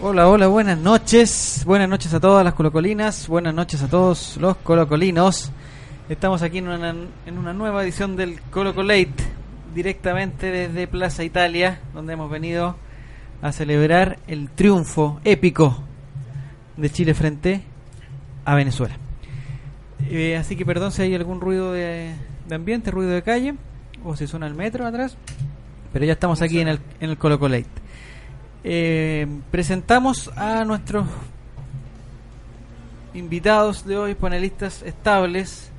Hola, hola, buenas noches. Buenas noches a todas las colocolinas. Buenas noches a todos los colocolinos. Estamos aquí en una, en una nueva edición del Colocolate, directamente desde Plaza Italia, donde hemos venido a celebrar el triunfo épico de Chile frente a Venezuela. Eh, así que perdón si hay algún ruido de, de ambiente, ruido de calle, o si suena el metro atrás, pero ya estamos aquí en el, en el Colocolate. Eh, presentamos a nuestros invitados de hoy, panelistas estables.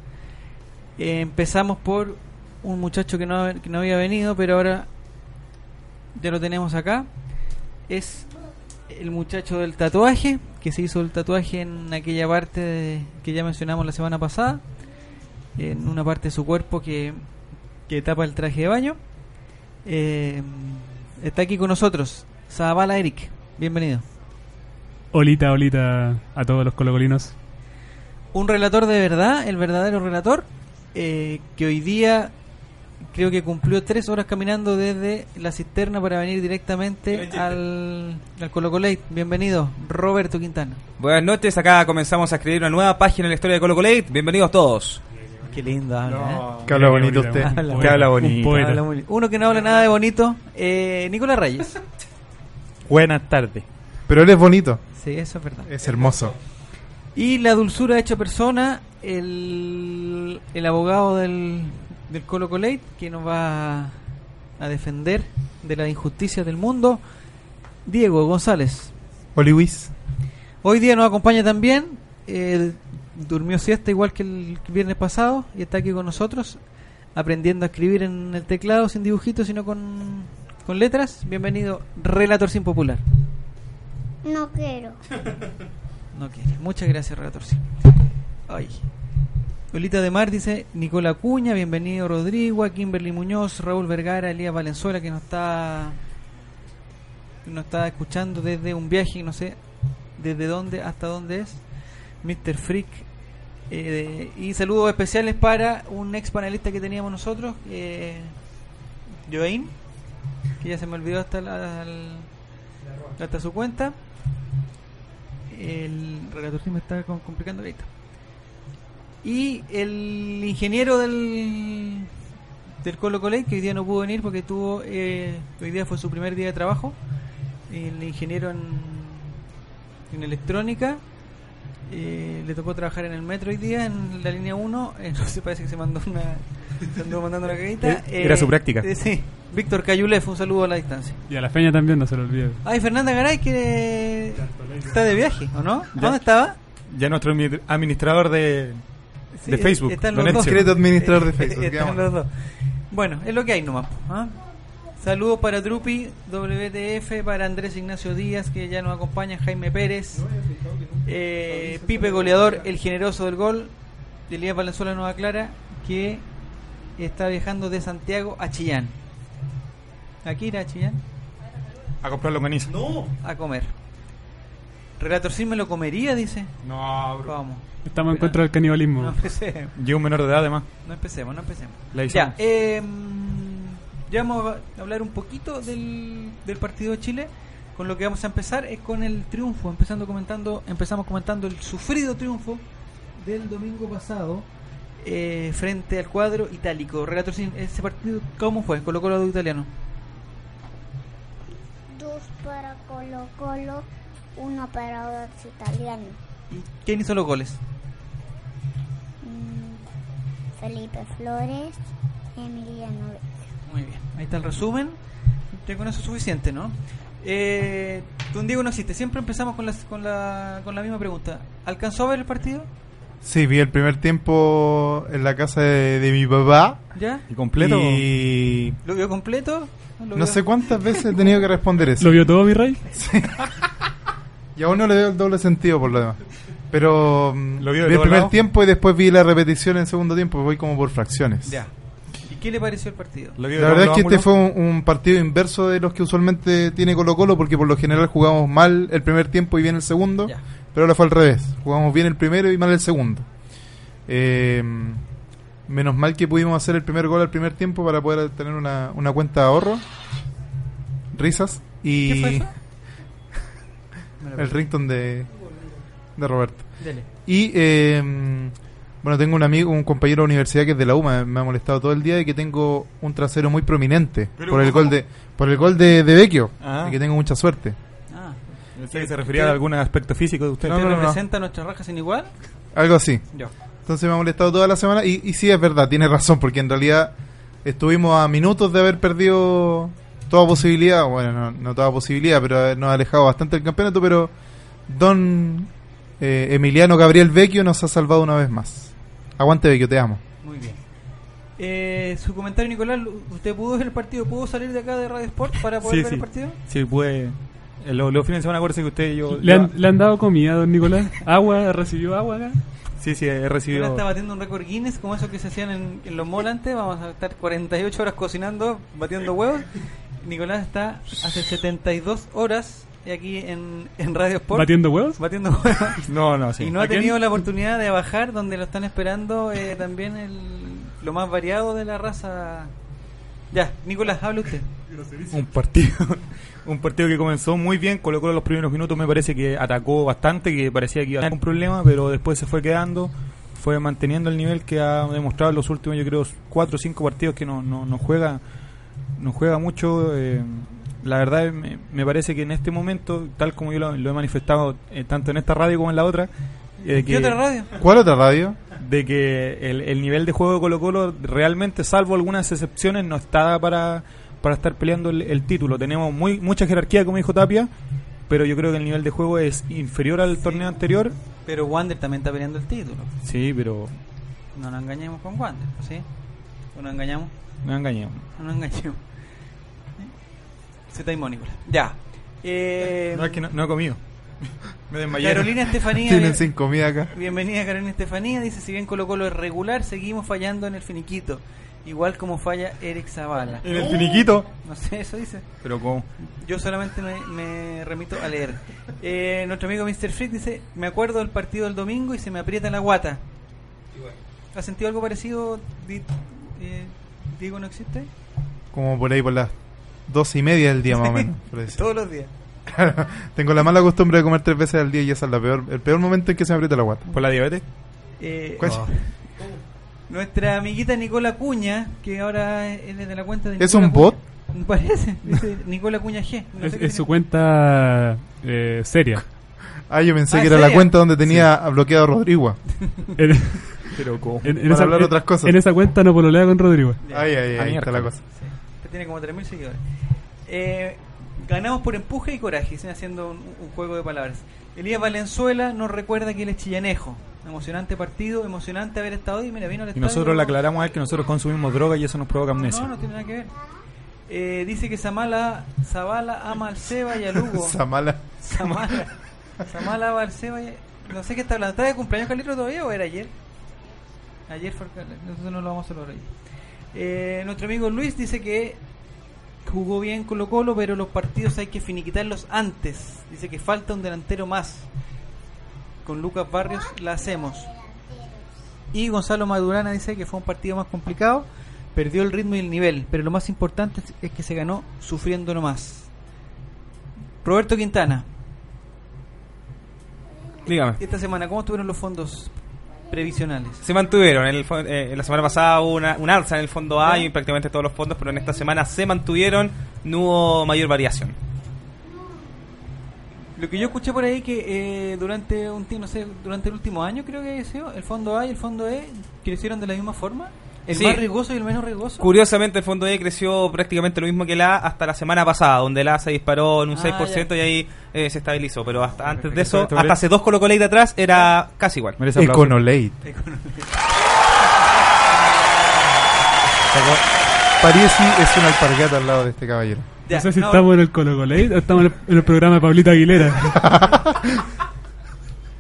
Eh, empezamos por un muchacho que no, que no había venido, pero ahora ya lo tenemos acá. Es el muchacho del tatuaje, que se hizo el tatuaje en aquella parte que ya mencionamos la semana pasada, en una parte de su cuerpo que, que tapa el traje de baño. Eh, está aquí con nosotros, Zabala Eric. Bienvenido. Olita, olita a todos los colocolinos. Un relator de verdad, el verdadero relator, eh, que hoy día creo que cumplió tres horas caminando desde la cisterna para venir directamente al, al Colocolate. Bienvenido, Roberto Quintana. Buenas noches, acá comenzamos a escribir una nueva página en la historia de Colo Colate. Bienvenidos todos. Qué lindo habla, Que habla Qué bonito bonito. usted. Habla Que habla bonito. ¿eh? Uno que no habla nada de bonito, eh, Nicolás Reyes. Buenas tardes. Pero él es bonito. Sí, eso es verdad. Es hermoso. Y la dulzura hecha persona, el, el abogado del, del Colo Colate, que nos va a defender de las injusticias del mundo, Diego González. Oli Wiz. Hoy día nos acompaña también, eh, durmió siesta igual que el viernes pasado y está aquí con nosotros, aprendiendo a escribir en el teclado sin dibujitos, sino con, con letras. Bienvenido, Relator Sin Popular. No quiero. No quiere. Muchas gracias, Relator Sin. Ay. Olita de Mar dice Nicola Cuña, bienvenido Rodrigo, Kimberly Muñoz, Raúl Vergara, Elías Valenzuela que nos está que nos está escuchando desde un viaje, no sé desde dónde hasta dónde es, Mr. Freak. eh, y saludos especiales para un ex panelista que teníamos nosotros, eh, Joaín, que ya se me olvidó hasta, la- hasta su cuenta. El relator sí me está com- complicando ahorita. Y el ingeniero del del Colo Colate, que hoy día no pudo venir porque tuvo eh, hoy día fue su primer día de trabajo. El ingeniero en, en electrónica eh, le tocó trabajar en el metro hoy día en la línea 1. eh, no sé, parece que se mandó una se mandando una cagita. Era su práctica. eh, sí, Víctor Cayulef, un saludo a la distancia. Y a la feña también, no se lo olvide. Ay, Fernanda Garay que está de viaje, ¿o no? ¿Dónde estaba? Ya nuestro admi- administrador de, Sí, de Facebook, Están los dos. Administrador de Facebook, Están los dos. Bueno, es lo que hay nomás. ¿ah? Saludos para Trupi, WTF, para Andrés Ignacio Díaz, que ya nos acompaña, Jaime Pérez, eh, Pipe Goleador, el generoso del gol, Elías Valenzuela nos aclara que está viajando de Santiago a Chillán. Aquí irá a Chillán A comprar longaniza. a comer. Relator sí me lo comería, dice. No, bro. Vamos. Estamos en contra del canibalismo. No empecemos, Llega un menor de edad, además. no empecemos, no empecemos. La. Ya, eh, ya vamos a hablar un poquito del, del partido de Chile. Con lo que vamos a empezar es con el triunfo, empezando comentando, empezamos comentando el sufrido triunfo del domingo pasado eh, frente al cuadro itálico. Relator, ese partido, ¿cómo fue? Colo Colo de italiano. Dos para Colo Colo, uno para los italianos. ¿Quién hizo los goles? Mm, Felipe Flores, Emiliano Muy bien, ahí está el resumen. Ya con eso es suficiente, ¿no? Eh, no existe. Siempre empezamos con, las, con, la, con la misma pregunta. ¿Alcanzó a ver el partido? Sí, vi el primer tiempo en la casa de, de mi papá. ¿Ya? ¿Y completo? Y ¿Lo vio completo? ¿Lo no vio? sé cuántas veces he tenido que responder eso. ¿Lo vio todo, mi rey? Y aún no le veo el doble sentido por lo demás. Pero mm, ¿Lo vio de vi el primer tiempo y después vi la repetición en segundo tiempo. Voy como por fracciones. Ya. ¿Y qué le pareció el partido? ¿Lo vio de La verdad es que este fue un, un partido inverso de los que usualmente tiene Colo Colo porque por lo general jugamos mal el primer tiempo y bien el segundo. Ya. Pero ahora fue al revés. Jugamos bien el primero y mal el segundo. Eh, menos mal que pudimos hacer el primer gol al primer tiempo para poder tener una, una cuenta de ahorro. Risas. Y ¿Qué fue eso? Me lo el rington de, de Roberto. Dele. Y eh, bueno, tengo un amigo, un compañero de universidad que es de la UMA, me ha molestado todo el día y que tengo un trasero muy prominente por el gol de por el gol de, de Vecchio, Ah. y que tengo mucha suerte. Que se refería a algún aspecto físico de usted. No, ¿Te no, no. representa nuestra raja sin igual? Algo así. Yo. Entonces me ha molestado toda la semana y, y sí es verdad, tiene razón, porque en realidad estuvimos a minutos de haber perdido toda posibilidad, bueno, no, no toda posibilidad, pero habernos alejado bastante del campeonato, pero don eh, Emiliano Gabriel Vecchio nos ha salvado una vez más. Aguante Vecchio, te amo. Muy bien. Eh, su comentario, Nicolás, ¿usted pudo ver el partido? ¿Pudo salir de acá de Radio Sport para poder Sí, ver sí. el partido? Sí, puede. Eh, Los, los fines de semana, acuérdense que usted y yo. ¿Le han, ¿Le han dado comida, don Nicolás? ¿Agua? ¿Recibió agua acá? Sí, sí, he Nicolás recibido. está batiendo un récord Guinness como esos que se hacían en, en los malls antes. Vamos a estar 48 horas cocinando, batiendo huevos. Nicolás está hace 72 horas aquí en, en Radio Sport ¿Batiendo huevos? batiendo huevos. No, no, sí. Y no ha ¿A quién? tenido la oportunidad de bajar donde lo están esperando eh, también el, lo más variado de la raza. Ya, Nicolás, habla usted. un partido un partido que comenzó muy bien Colo Colo los primeros minutos me parece que atacó bastante que parecía que iba a tener un problema pero después se fue quedando fue manteniendo el nivel que ha demostrado en los últimos yo creo cuatro o cinco partidos que no, no, no juega no juega mucho eh, la verdad me, me parece que en este momento tal como yo lo, lo he manifestado eh, tanto en esta radio como en la otra eh, ¿Qué que- otra radio? ¿Cuál otra radio? de que el, el nivel de juego de Colo Colo realmente, salvo algunas excepciones, no está para, para estar peleando el, el título. Tenemos muy mucha jerarquía, como dijo Tapia, pero yo creo que el nivel de juego es inferior al torneo anterior. Pero Wander también está peleando el título. Sí, pero No nos engañemos con Wander, ¿sí? ¿O nos engañamos? no engañemos. No nos engañemos. Se está Nicolás. Ya. Eh, No, es que no, no he comido. Me desmayé. Carolina Estefanía. Tienen sin comida acá. Bienvenida Carolina Estefanía. Dice: Si bien Colo Colo es regular, seguimos fallando en el finiquito. Igual como falla Eric Zavala. En el finiquito. No sé, eso dice. Pero como... Yo solamente me, me remito a leer. Eh, nuestro amigo Mr. Freak dice: Me acuerdo del partido del domingo y se me aprieta la guata. ¿Has sentido algo parecido? Di- eh, Diego, ¿no existe? Como por ahí por las dos y media del día más o menos. Todos los días. Tengo la mala costumbre de comer tres veces al día y esa es la peor, el peor momento en que se me aprieta la guata. ¿Por la diabetes? Eh, ¿Cuál? Nuestra amiguita Nicola Cuña, que ahora es de la cuenta de ¿Es Nicola un Cuña. bot? Parece, dice Nicola Cuña G. No Es, sé es su cuenta eh, seria. Ah, yo pensé Ah, que ¿en era la cuenta donde tenía bloqueado a Rodrigo. En, Pero como... en- en Para esa, hablar otras cosas. en esa cuenta no pololea con Rodrigo. Ya. Ay, ay, ay, Ah, ahí está la cosa. Sí. Tiene como 3.000 seguidores. Eh, ganamos por empuje y coraje, haciendo un, un juego de palabras. Elías Valenzuela nos recuerda que él es chillanejo. Emocionante partido, emocionante haber estado ahí. Mira, vino al Y nosotros le aclaramos a él que nosotros consumimos droga y eso nos provoca amnesia. No, no tiene nada que ver. Eh, dice que Zamala, Zabala ama al Seba y al Hugo. Samala. Samala. Samala ama al Seba y No sé qué está hablando. ¿Está de cumpleaños Carlito todavía o era ayer? Ayer fue Nosotros no lo vamos a celebrar hoy. Eh, nuestro amigo Luis dice que jugó bien Colo Colo, pero los partidos hay que finiquitarlos antes. Dice que falta un delantero más. Con Lucas Barrios la hacemos. Y Gonzalo Madurana dice que fue un partido más complicado, perdió el ritmo y el nivel, pero lo más importante es- que se ganó sufriendo nomás. Roberto Quintana, Dígame. esta semana, ¿cómo estuvieron los fondos previsionales? Se mantuvieron. En el eh, la semana pasada hubo una, un alza en el fondo A y prácticamente todos los fondos, pero en esta semana se mantuvieron. No hubo mayor variación. Lo que yo escuché por ahí que eh, durante un tiempo, no sé, durante el último año creo que ha sido, el fondo A y el fondo E crecieron de la misma forma. El Sí. más riesgoso y el menos riesgoso. Curiosamente, el fondo E creció prácticamente lo mismo que el A hasta la semana pasada, donde el A se disparó en un Ah, 6% y ahí eh, se estabilizó. Pero hasta antes de eso, hasta hace dos Colo de atrás, era casi igual. Merece aplauso. Econolate. Parisi es una alpargata al lado de este caballero. Ya, no sé si no, estamos en el Colo Colate o estamos en el, en el programa de Pablito Aguilera.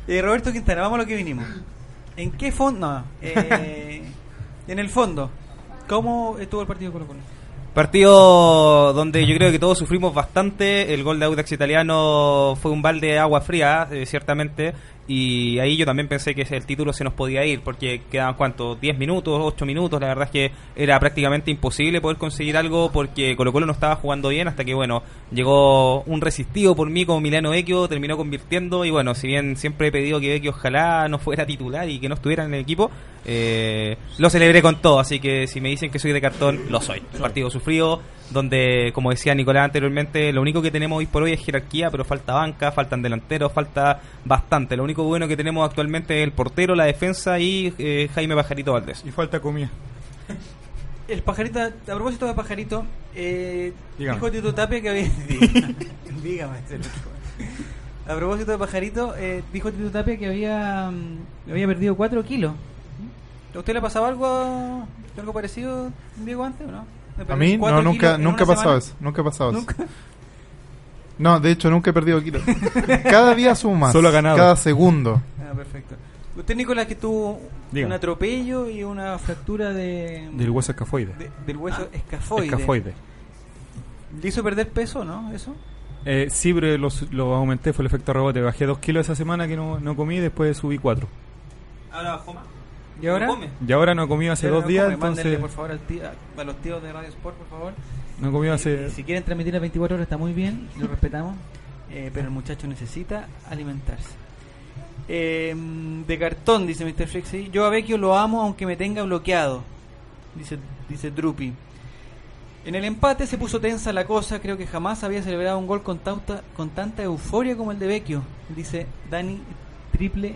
eh, Roberto Quintana, vamos a lo que vinimos. ¿En qué fondo? No, eh, en el fondo. ¿Cómo estuvo el partido Colo Colo? Partido donde yo creo que todos sufrimos bastante. El gol de Audax italiano fue un balde de agua fría, eh, ciertamente. Y ahí yo también pensé que el título se nos podía ir, porque quedaban cuánto, 10 minutos, 8 minutos. La verdad es que era prácticamente imposible poder conseguir algo porque Colo Colo no estaba jugando bien. Hasta que, bueno, llegó un resistido por mí como Milano Vecchio, terminó convirtiendo. Y bueno, si bien siempre he pedido que Vecchio ojalá no fuera titular y que no estuviera en el equipo, eh, lo celebré con todo. Así que si me dicen que soy de cartón, lo soy. Partido sufrido, donde, como decía Nicolás anteriormente, lo único que tenemos hoy por hoy es jerarquía, pero falta banca, faltan delanteros, falta bastante. Lo único bueno que tenemos actualmente es el portero, la defensa y eh, Jaime Pajarito Valdés. Y falta comida. El pajarito, a propósito de pajarito, eh, Dígame. dijo Tito Tapia que había. Dígame, A propósito de pajarito, eh, dijo Tito Tapia que había, mm, había perdido 4 kilos. ¿A usted le ha pasado algo, algo parecido, Diego, antes o no? ¿De A mí, no, nunca, nunca pasado eso. Nunca ha pasado ¿Nunca? eso. No, de hecho, nunca he perdido kilos. Cada día sumo más. Solo ha ganado. Cada segundo. Ah, perfecto. Usted, Nicolás, que tuvo un atropello y una fractura de, Del hueso escafoide. de- del hueso escafoide. Escafoide. ¿Le hizo perder peso, no? ¿Eso? Eh, sí, pero los- lo aumenté, fue el efecto rebote. Bajé dos kilos esa semana que no, no comí, después subí cuatro. Ahora bajó más. ¿Y ahora? Y ahora no he comido hace dos no días, come, mándenle, entonces por favor, al tío- a, los tíos de Radio Sport, por favor. no hace... si quieren transmitir a 24 horas está muy bien, lo respetamos. eh, pero el muchacho necesita alimentarse. Eh, de cartón, dice Mr. Flexi. Yo a Vecchio lo amo aunque me tenga bloqueado. Dice, dice Drupi. En el empate se puso tensa la cosa. Creo que jamás había celebrado un gol con, tauta- con tanta euforia como el de Vecchio. Dice Dani Triple.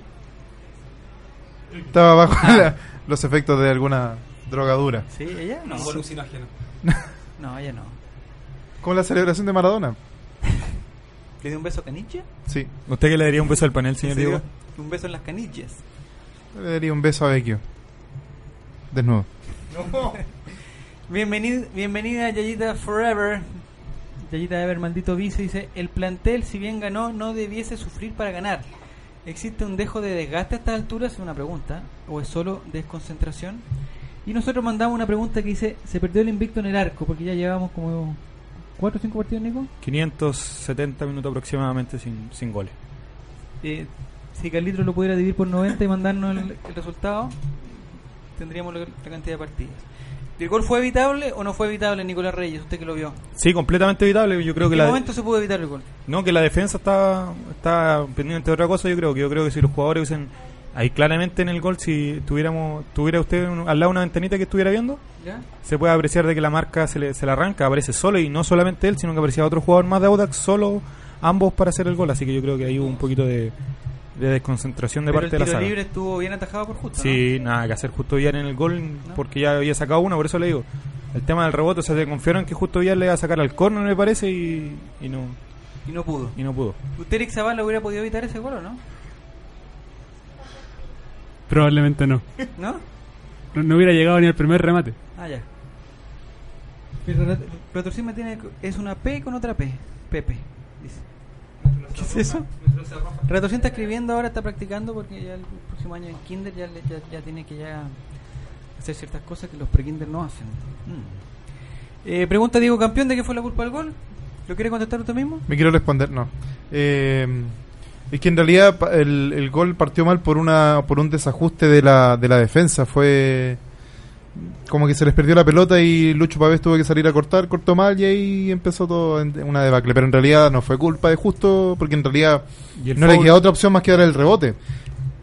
Estaba bajo la- los efectos de alguna drogadura. ¿Sí? ¿Ella? No. Un alucinógeno. No, ella no. Como la celebración de Maradona. ¿Le dio un beso a Caniche? Sí. ¿Usted que le daría un beso al panel, señor. Diego? Un beso en las canillas. Le daría un beso a Vecchio. Desnudo. Bienvenida, bienvenida Yayita Forever. Yayita Ever, maldito vice, dice, el plantel si bien ganó no debiese sufrir para ganar. ¿Existe un dejo de desgaste a estas alturas? Es una pregunta. ¿O es solo desconcentración? Y nosotros mandamos una pregunta que dice, ¿se perdió el invicto en el arco? Porque ya llevamos como 4 o 5 partidos, Nico. 570 minutos aproximadamente sin, sin goles. Eh, si Carlitos lo pudiera dividir por 90 y mandarnos el, el resultado, tendríamos la, la cantidad de partidos. ¿El gol fue evitable o no fue evitable, Nicolás Reyes? Usted que lo vio. Sí, completamente evitable. Yo creo ¿En que qué la, momento se pudo evitar el gol? no, que la defensa está, está pendiente de otra cosa. Yo creo que yo creo que si los jugadores hubiesen ahí claramente en el gol, si tuviéramos tuviera usted un- al lado una ventanita que estuviera viendo, ¿Ya? se puede apreciar de que la marca se le, se la arranca, aparece solo y no solamente él, sino que aparecía otro jugador más de Audax, solo ambos para hacer el gol. Así que yo creo que ahí hubo un poquito de, de desconcentración de Pero parte el de la tiro saga. libre estuvo bien atajado por justo, Sí, nada que hacer justo Villar en el gol porque ya había sacado uno, por eso le digo. El tema del rebote, o sea, se confiaron que justo Villar le iba a sacar al corner, me parece, y, y no. Y no pudo. y no pudo. ¿Usted, Eric Zavala, hubiera podido evitar ese gol o no? Probablemente no. ¿No? no. no hubiera llegado ni al primer remate. Ah, ya. Pero Ret- Retorcima tiene, es una P con otra P. Pepe. Dice. ¿Qué es eso? Retorcima está escribiendo ahora, está practicando porque ya el próximo año en Kinder ya, le- ya, ya tiene que ya hacer ciertas cosas que los pre-Kinder no hacen. Mm. Eh, pregunta Diego Campeón, ¿de qué fue la culpa del gol? ¿Lo quiere contestar usted mismo? Me quiero responder, no. Eh, es que en realidad pa- el, el gol partió mal por una por un desajuste de la, de la defensa. Fue como que se les perdió la pelota y Lucho Pavés tuvo que salir a cortar, cortó mal y ahí empezó todo en una debacle. Pero en realidad no fue culpa de Justo, porque en realidad no le queda otra opción más que dar el rebote.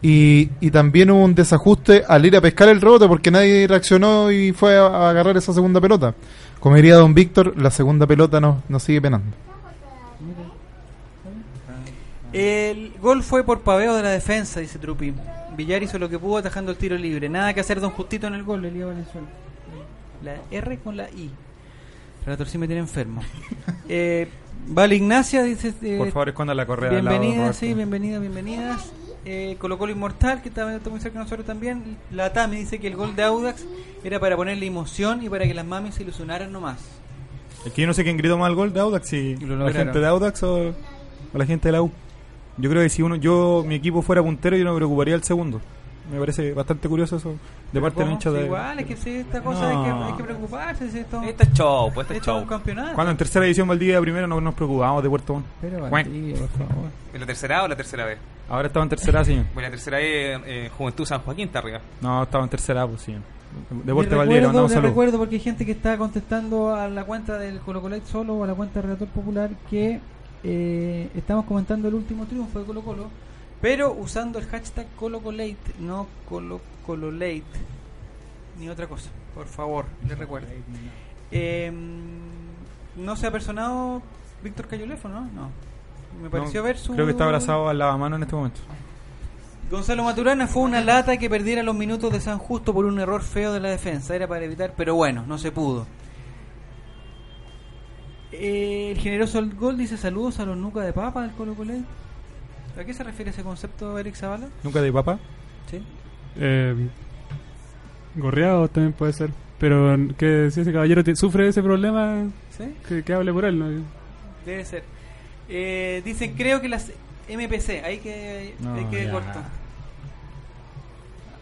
Y, y también hubo un desajuste al ir a pescar el rebote porque nadie reaccionó y fue a, a agarrar esa segunda pelota. Como diría don Víctor, la segunda pelota nos, nos sigue penando. El gol fue por paveo de la defensa, dice Trupi. Villar hizo lo que pudo atajando el tiro libre. Nada que hacer Don Justito en el gol, Elías Valenzuela. La R con la I. Relator sí me tiene enfermo. eh, vale Ignacia, dice... eh, Por favor, esconda la correa al lado, Bienvenidas, sí, bienvenidas, bienvenidas. Eh, Colo Colo Inmortal, que está, está muy cerca de nosotros también. La Tami dice que el gol de Audax era para ponerle emoción y para que las mamis se ilusionaran nomás. Es que yo no sé quién gritó más el gol de Audax, si lo la gente de Audax o, o la gente de la U. Yo creo que si uno, yo, mi equipo fuera puntero, yo no me preocuparía el segundo. Me parece bastante curioso eso de parte de los ¿Cómo? hinchas Sí, de. Igual, es que sí, esta cosa hay, que, No. hay que preocuparse. Si esto, Este es show, pues este es esto es un show. campeonato. Cuando en tercera división Valdivia primero no nos preocupábamos de Puerto Montt. Pero, Bueno. Valdivia, por favor. ¿En la tercera o la tercera B? Ahora estaba en tercera, señor. Bueno, la tercera B, eh, Juventud San Joaquín está arriba. No, estaba en tercera, pues sí. Deporte Valdivia, mandamos saludos. recuerdo porque hay gente que está contestando a la cuenta del Colo Colo solo o a la cuenta del Relator Popular que eh, estamos comentando el último triunfo de Colo Colo, pero usando el hashtag ColoColate, no Colo Cololate, ni otra cosa, por favor, les recuerdo. Eh, no se ha personado Víctor Cayolefo, ¿no? No. Me pareció No, ver su... Creo que está abrazado al lavamano en este momento. Gonzalo Maturana fue una lata que perdiera los minutos de San Justo por un error feo de la defensa. Era para evitar, pero bueno, no se pudo. Eh, el generoso el gol dice saludos a los nuca de papa del Colo Colo. ¿A qué se refiere ese concepto, Eric Zavala? Nunca de papá. Sí. Eh, gorreado también puede ser. Pero que si ese caballero ti- sufre ese problema, ¿Sí? que, que hable por él. ¿no? Debe ser. Eh, dicen, creo que las MPC, ahí que, No, que corto.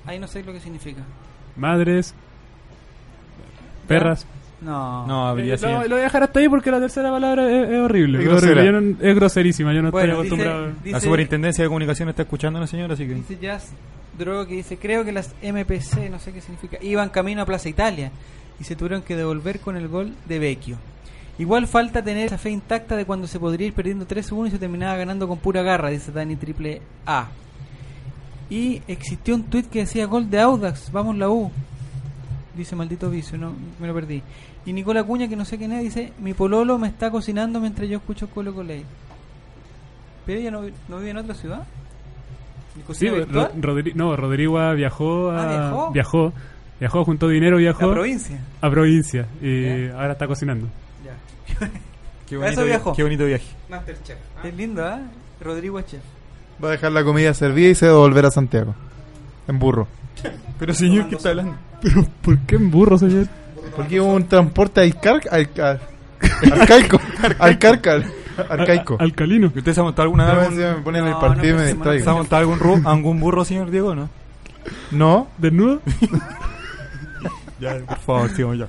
Ahí no sé lo que significa. Madres, perras. No. No, Eh, habría lo, sido. lo voy a dejar hasta ahí porque la tercera palabra es, es horrible. Es Es, horrible. grosera. Yo no- es groserísima. Yo no Bueno, estoy dice- acostumbrado. dice- La superintendencia de comunicación está escuchando a la señora, así que. Dice Jazz Droga que dice, creo que las MPC, no sé qué significa, iban camino a Plaza Italia y se tuvieron que devolver con el gol de Vecchio. Igual falta tener esa fe intacta de cuando se podría ir perdiendo 3-1 y se terminaba ganando con pura garra, dice Dani Triple A. Y existió un tweet que decía gol de Audax, vamos la U. Dice maldito vicio, no, me lo perdí. Y Nicola Cuña, que no sé quién es, dice, mi pololo me está cocinando mientras yo escucho Colo Colei. Pero ella no, vi- no vive en otra ciudad. No, Rodrigo viajó a, Ah, ¿viajó? viajó, viajó, juntó dinero, viajó La provincia. a provincia y Ya. ahora está cocinando. Qué A bonito, viajó. qué bonito viaje. Masterchef. Es lindo, ¿ah? Rodrigo Chef. Va a dejar la comida servida y se va a volver a Santiago. En burro. Pero señor, ¿qué está hablando? Pero ¿por qué en burro, señor? Porque hubo un transporte alcar al- al- arcaico. Arcaico. Arcaico. Alcalino. ¿Usted se ha montado alguna No, vez algún, me ponen No, el partido no y me pensemos, ¿Se ha distraigo. montado algún, ru- algún burro, señor Diego, no? No, ¿Desnudo? Ya, por favor, sigamos ya.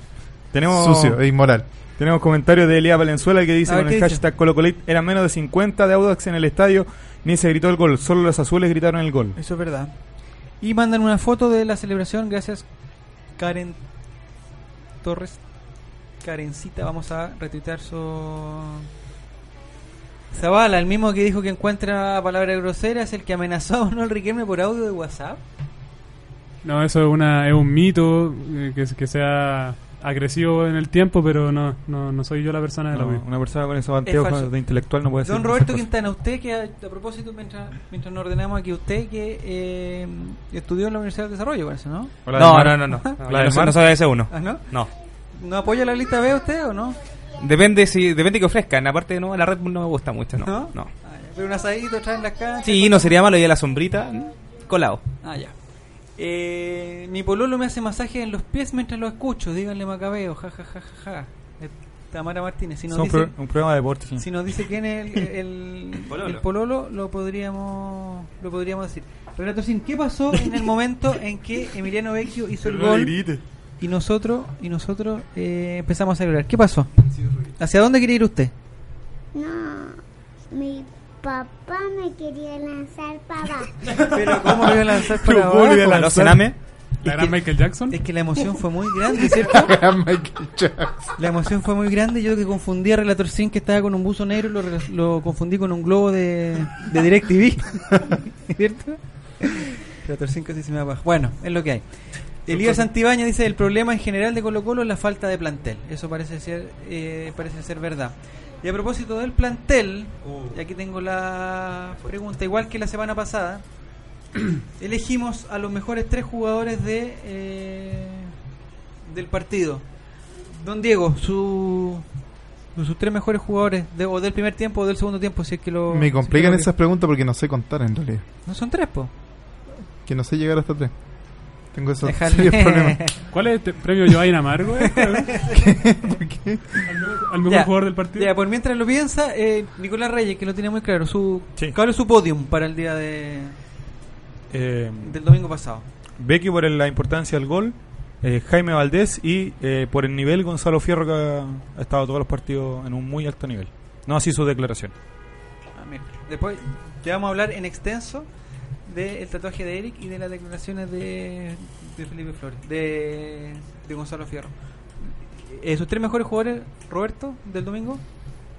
Tenemos, sucio e inmoral. tenemos comentarios de Elías Valenzuela que dice ver, con el hashtag ColoColate eran menos de 50 de Audax en el estadio, ni se gritó el gol, solo los azules gritaron el gol. Eso es verdad. Y mandan una foto de la celebración. Gracias, Karen Torres. Karencita, vamos a retuitear su. Zavala, el mismo que dijo que encuentra palabras groseras, el que amenazó a Manuel Riquelme por audio de WhatsApp. No, eso es, una, es un mito eh, que, que sea agresivo en el tiempo, pero no, no, no soy yo la persona de la No, una persona con esos anteojos de intelectual no puede ser. Don Roberto Quintana, usted que a, a propósito, mientras, mientras nos ordenamos aquí, usted que eh, estudió en la Universidad del Desarrollo, parece, ¿no? No, no, no, no. no. ¿La yo del no, de ese uno. ¿Ah, no? No. ¿No apoya la lista B usted o no? Depende si depende que ofrezcan. Aparte, no, la Red Bull no me gusta mucho, no. ¿No? no. Ah. Pero un asadito, traen las canchas. Sí, no sería malo ir a la sombrita, colado. Ah, ya. Eh, mi pololo me hace masaje en los pies mientras lo escucho. Díganle Macabeo, ja, ja, ja, ja, ja. Eh, Tamara Martínez. Si nos, Son dice, pro- un programa de deporte, si nos dice quién es el, el, Pololo. el pololo, lo podríamos lo podríamos decir. Relator Sin, ¿qué pasó en el momento en que Emiliano Vecchio hizo el gol y nosotros y nosotros eh, empezamos a celebrar? ¿Qué pasó? ¿Hacia dónde quiere ir usted? No, mi papá me quería lanzar para abajo. Pero ¿cómo lo iba a lanzar para ¿cómo lo iba a abajo? ¿Aló, Sename? ¿La gran Michael Jackson? Es que la emoción fue muy grande, ¿cierto? Michael Jackson. La emoción fue muy grande. Yo que confundí a Relator Sin que estaba con un buzo negro, lo, lo confundí con un globo de, de DirecTV. ¿Cierto? Relator Sin casi se me abajo. Bueno, es lo que hay. Elías Santibáñez dice: el problema en general de Colo Colo es la falta de plantel. Eso parece ser, eh, parece ser verdad. Y a propósito del plantel, y aquí tengo la pregunta, igual que la semana pasada, elegimos a los mejores tres jugadores de eh, del partido. Don Diego, su, sus tres mejores jugadores, de, o del primer tiempo o del segundo tiempo, si es que lo... si Me es que complican lo- esas preguntas porque no sé contar en realidad. No son tres, po. Que no sé llegar hasta tres. Tengo esos serios problemas. ¿Cuál es este premio Joaquín Amargo? eh? ¿Por qué? Al mejor, al mejor Ya, jugador del partido. Ya, pues mientras lo piensa, eh, Nicolás Reyes, que lo tiene muy claro, su, Sí. ¿cuál es su podium para el día de, Eh, del domingo pasado? Becky por la importancia del gol, eh, Jaime Valdés y eh, por el nivel Gonzalo Fierro que ha, ha estado todos los partidos en un muy alto nivel. No así su declaración. Ah, mira. Después ya vamos a hablar en extenso del tatuaje de Eric y de las declaraciones de, de Felipe Flores, de, de Gonzalo Fierro. Eh, ¿Sus tres mejores jugadores, Roberto, del domingo?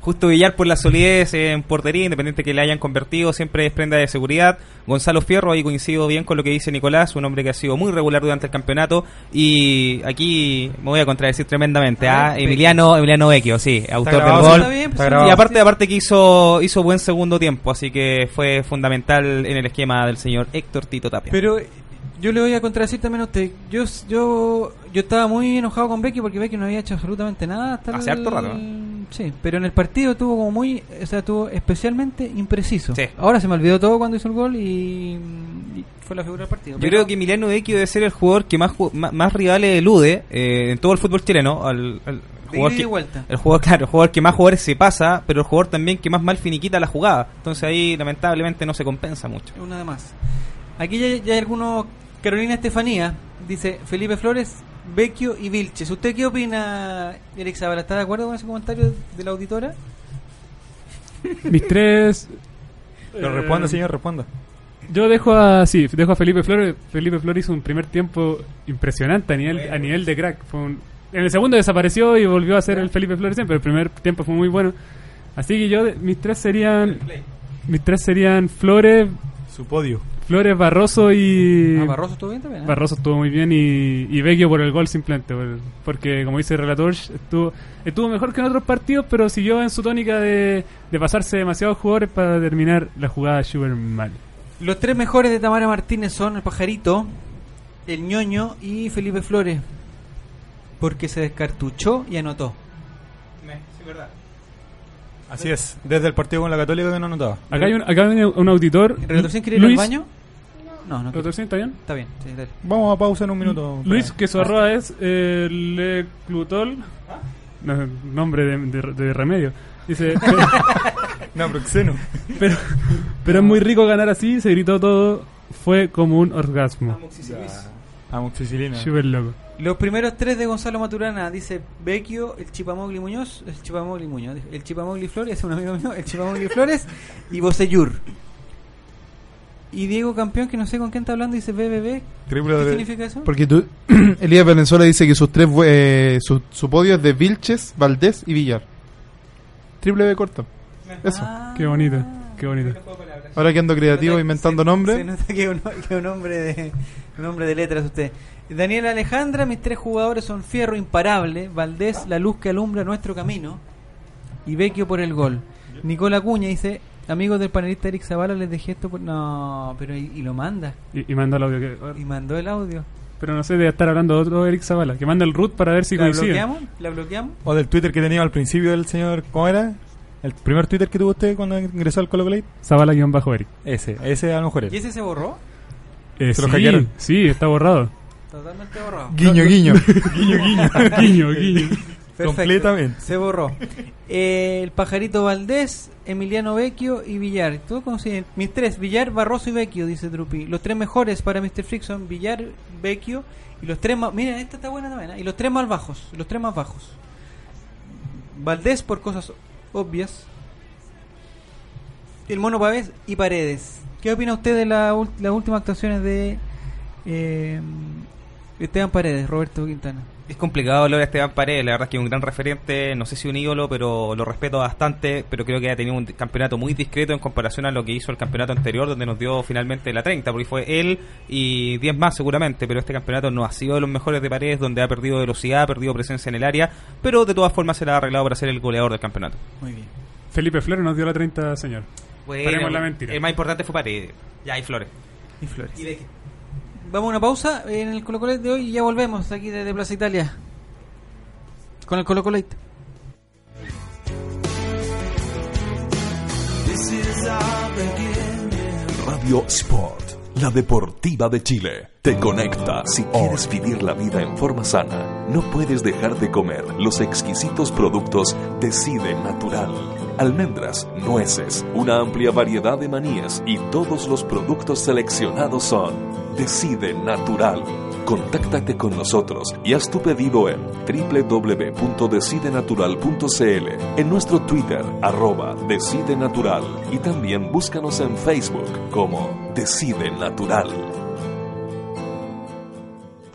Justo Villar por la solidez en portería, independiente que le hayan convertido, siempre es prenda de seguridad. Gonzalo Fierro, ahí coincido bien con lo que dice Nicolás, un hombre que ha sido muy regular durante el campeonato. Y aquí me voy a contradecir tremendamente. A ¿ah? Emiliano, Emiliano Vecchio, sí, autor del gol. Está bien, pues, Está. Y aparte, aparte que hizo, hizo buen segundo tiempo, así que fue fundamental en el esquema del señor Héctor Tito Tapia. Pero eh, yo le voy a contradecir también a usted. Yo yo yo estaba muy enojado con Becky porque Becky no había hecho absolutamente nada hasta Hace el- harto rato. Sí, pero en el partido tuvo como muy, o sea, tuvo especialmente impreciso. Sí. Ahora se me olvidó todo cuando hizo el gol y, y fue la figura del partido. Yo Pero- creo que Emiliano Vecchio debe ser el jugador que más, más, más rivales elude eh, en todo el fútbol chileno. Al, al jugador que, vuelta. el jugador, claro, el jugador que más jugadores se pasa, pero el jugador también que más mal finiquita la jugada. Entonces ahí lamentablemente no se compensa mucho. Una de más. Aquí ya, ya hay algunos. Carolina Estefanía dice Felipe Flores, Vecchio y Vilches. ¿Usted qué opina, Eric Zabala? ¿Está de acuerdo con ese comentario de la auditora? Mis tres. Pero eh, responda, señor, responda. Yo dejo a sí, dejo a Felipe Flores. Felipe Flores hizo un primer tiempo impresionante a nivel a nivel de crack. Fue un- en el segundo desapareció y volvió a ser el Felipe Flores siempre. El primer tiempo fue muy bueno. Así que yo mis tres serían mis tres serían Flores, Su podio. Flores Barroso y Ah, Barroso estuvo bien también. ¿eh? Barroso estuvo muy bien y, y Vecchio por el gol simplemente, por- porque como dice el relator, estuvo, estuvo mejor que en otros partidos, pero siguió en su tónica de, de pasarse demasiados jugadores para terminar la jugada súper mal. Los tres mejores de Tamara Martínez son el Pajarito, el ñoño y Felipe Flores. Porque se descartuchó y anotó. Así es, desde el partido con la Católica que no anotaba. Acá hay un, acá hay un auditor. ¿El relator quiere ir al baño? No, no. quiere. ¿Relatorcín está bien? Está bien. sí, dale. Vamos a pausa en un minuto. Luis, que su arroba es eh, Leclutol. No, nombre de, de- de remedio. Dice, No, Proxeno. pero, pero es muy rico ganar así, se gritó todo, fue como un orgasmo. Amoxicilina. Súper loco. Los primeros tres de Gonzalo Maturana dice Vecchio, el Chipamogli Muñoz, el Chipamogli Muñoz, el Chipamogli Flores, es un amigo mío, el Chipamogli Flores y Bocellur. Y Diego Campeón, que no sé con quién está hablando, dice BBB. Triple ¿Qué de- significa eso? Porque tú, Elías Valenzuela dice que sus tres eh, su, su podio es de Vilches, Valdés y Villar. Triple B corta. Eso. Ah. Qué bonito, qué bonito. Ahora que ando creativo inventando Se- nombres. Se nota que es un, que un hombre de un hombre de letras usted. Daniel Alejandra, mis tres jugadores son Fierro imparable, Valdés la luz que alumbra nuestro camino y Vecchio por el gol. Nicola Cuña dice, amigos del panelista Eric Zavala les dejé esto por... No, pero y, y lo manda. Y, y mandó el audio. que- Y mandó el audio. pero no sé, debe estar hablando de otro Eric Zavala. Que manda el root para ver si ¿La coincide. bloqueamos? ¿La bloqueamos? O del Twitter que tenía al principio el señor. ¿Cómo era? El primer Twitter que tuvo usted cuando ingresó al Colo Play. Zavala-Eric. Ese, ese a lo mejor ¿Y es. ese se borró? Eh, Se lo sí, hackearon. sí, está borrado. Totalmente borrado. Guiño, guiño. guiño, guiño. guiño, guiño. Perfecto. Completamente. Se borró. Eh, el pajarito Valdés, Emiliano Vecchio y Villar. ¿Todo cómo se llama? Mis tres, Villar, Barroso y Vecchio, dice Drupi. Los tres mejores para Mr. Freak son Villar, Vecchio y los tres más. Miren, esta está buena también. ¿eh? Y los tres más bajos. Los tres más bajos. Valdés por cosas obvias. El Mono Pavés y Paredes. ¿Qué opina usted de la las últimas actuaciones de eh, Esteban Paredes, Roberto Quintana? Es complicado hablar de Esteban Paredes, la verdad es que es un gran referente, no sé si un ídolo, pero lo respeto bastante, pero creo que ha tenido un campeonato muy discreto en comparación a lo que hizo el campeonato anterior, donde nos dio finalmente la 30, porque fue él y 10 más seguramente, pero este campeonato no ha sido de los mejores de Paredes, donde ha perdido velocidad, ha perdido presencia en el área, pero de todas formas se la ha arreglado para ser el goleador del campeonato. Muy bien. Felipe Flores nos dio la 30, señor. Bueno, Paremos la mentira. El más importante fue Paredes, ya hay flores. Y Flores. Vamos a una pausa en el Colo Colo de hoy y ya volvemos aquí desde Plaza Italia. Con el Colo Colo Radio Sport, la deportiva de Chile. Te conecta. Si quieres vivir la vida en forma sana, no puedes dejar de comer los exquisitos productos Decide Natural. Almendras, nueces, una amplia variedad de manías y todos los productos seleccionados son Decide Natural. Contáctate con nosotros y haz tu pedido en www.decidenatural.cl, en nuestro Twitter, arroba Decide Natural, y también búscanos en Facebook como Decide Natural.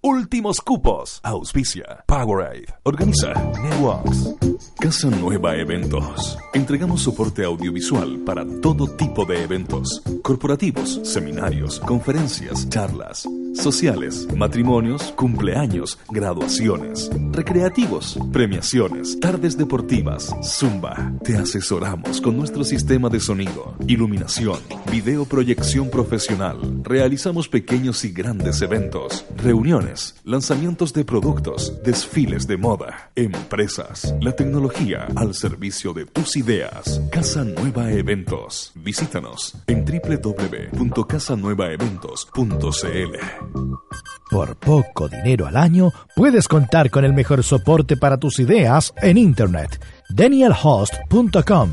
Últimos cupos. Auspicia. Powerade. Organiza. Networks. Casa Nueva Eventos. Entregamos soporte audiovisual para todo tipo de eventos. Corporativos, seminarios, conferencias, charlas, sociales, matrimonios, cumpleaños, graduaciones, recreativos, premiaciones, tardes deportivas, zumba. Te asesoramos con nuestro sistema de sonido, iluminación, video proyección profesional. Realizamos pequeños y grandes eventos, reuniones, lanzamientos de productos, desfiles de moda, empresas, la tecnología al servicio de tus ideas. Casa Nueva Eventos. Visítanos en www.casanuevaeventos.cl. Por poco dinero al año, puedes contar con el mejor soporte para tus ideas en Internet. DanielHost.com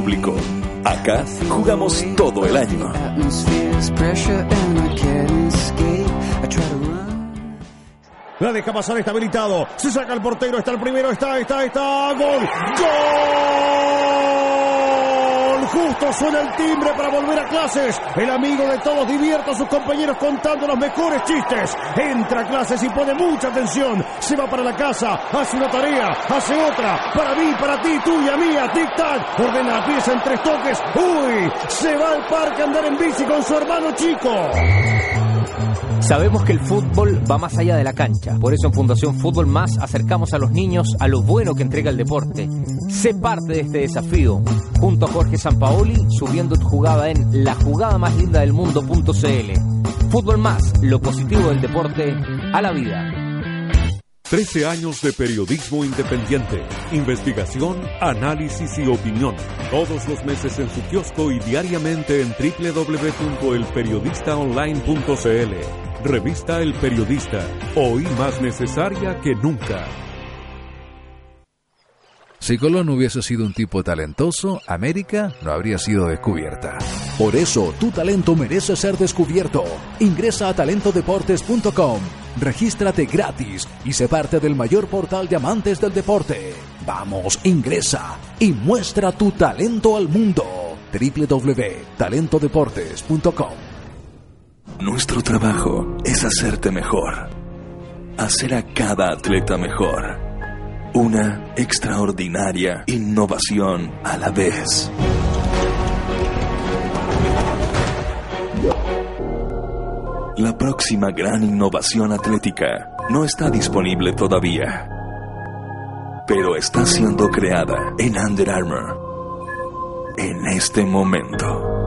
Acá jugamos todo el año. La deja pasar, está habilitado. Se saca el portero, está el primero, está, está, está. ¡Gol! ¡Gol! Justo suena el timbre para volver a clases. El amigo de todos divierte a sus compañeros contando los mejores chistes. Entra a clases y pone mucha atención. Se va para la casa, hace una tarea, hace otra. Para mí, para ti, tuya, mía, tic-tac. Ordena la pieza en tres toques. ¡Uy! Se va al parque a andar en bici con su hermano chico. Sabemos que el fútbol va más allá de la cancha. Por eso en Fundación Fútbol Más acercamos a los niños a lo bueno que entrega el deporte. Sé parte de este desafío. Junto a Jorge Sampaoli, subiendo tu jugada en la jugada más linda del mundo.cl. Fútbol Más, lo positivo del deporte a la vida. 13 años de periodismo independiente, investigación, análisis y opinión. Todos los meses en su kiosco y diariamente en www.elperiodistaonline.cl. Revista El Periodista, hoy más necesaria que nunca. Si Colón hubiese sido un tipo talentoso, América no habría sido descubierta. Por eso, tu talento merece ser descubierto. Ingresa a talentodeportes.com, regístrate gratis y sé parte del mayor portal de amantes del deporte. Vamos, ingresa y muestra tu talento al mundo. www.talentodeportes.com Nuestro trabajo es hacerte mejor. Hacer a cada atleta mejor. Una extraordinaria innovación a la vez. La próxima gran innovación atlética no está disponible todavía, pero está siendo creada en Under Armour en este momento.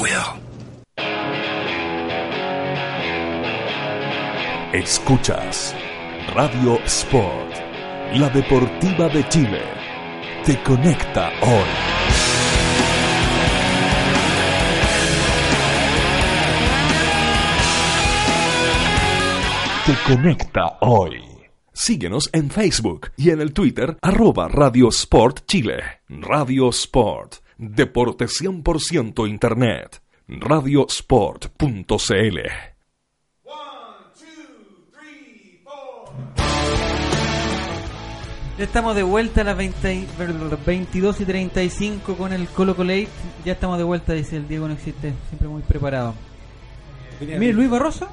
Will. Escuchas Radio Sport, la deportiva de Chile. Te conecta hoy. Te conecta hoy. Síguenos en Facebook y en el Twitter arroba Radio Sport Chile. Radio Sport, deporte 100% Internet. Radiosport.cl Ya estamos de vuelta a las 20 22 y 35 con el Colo Colate. Ya estamos de vuelta, dice el Diego no existe, siempre muy preparado. Mire, Luis Barroso.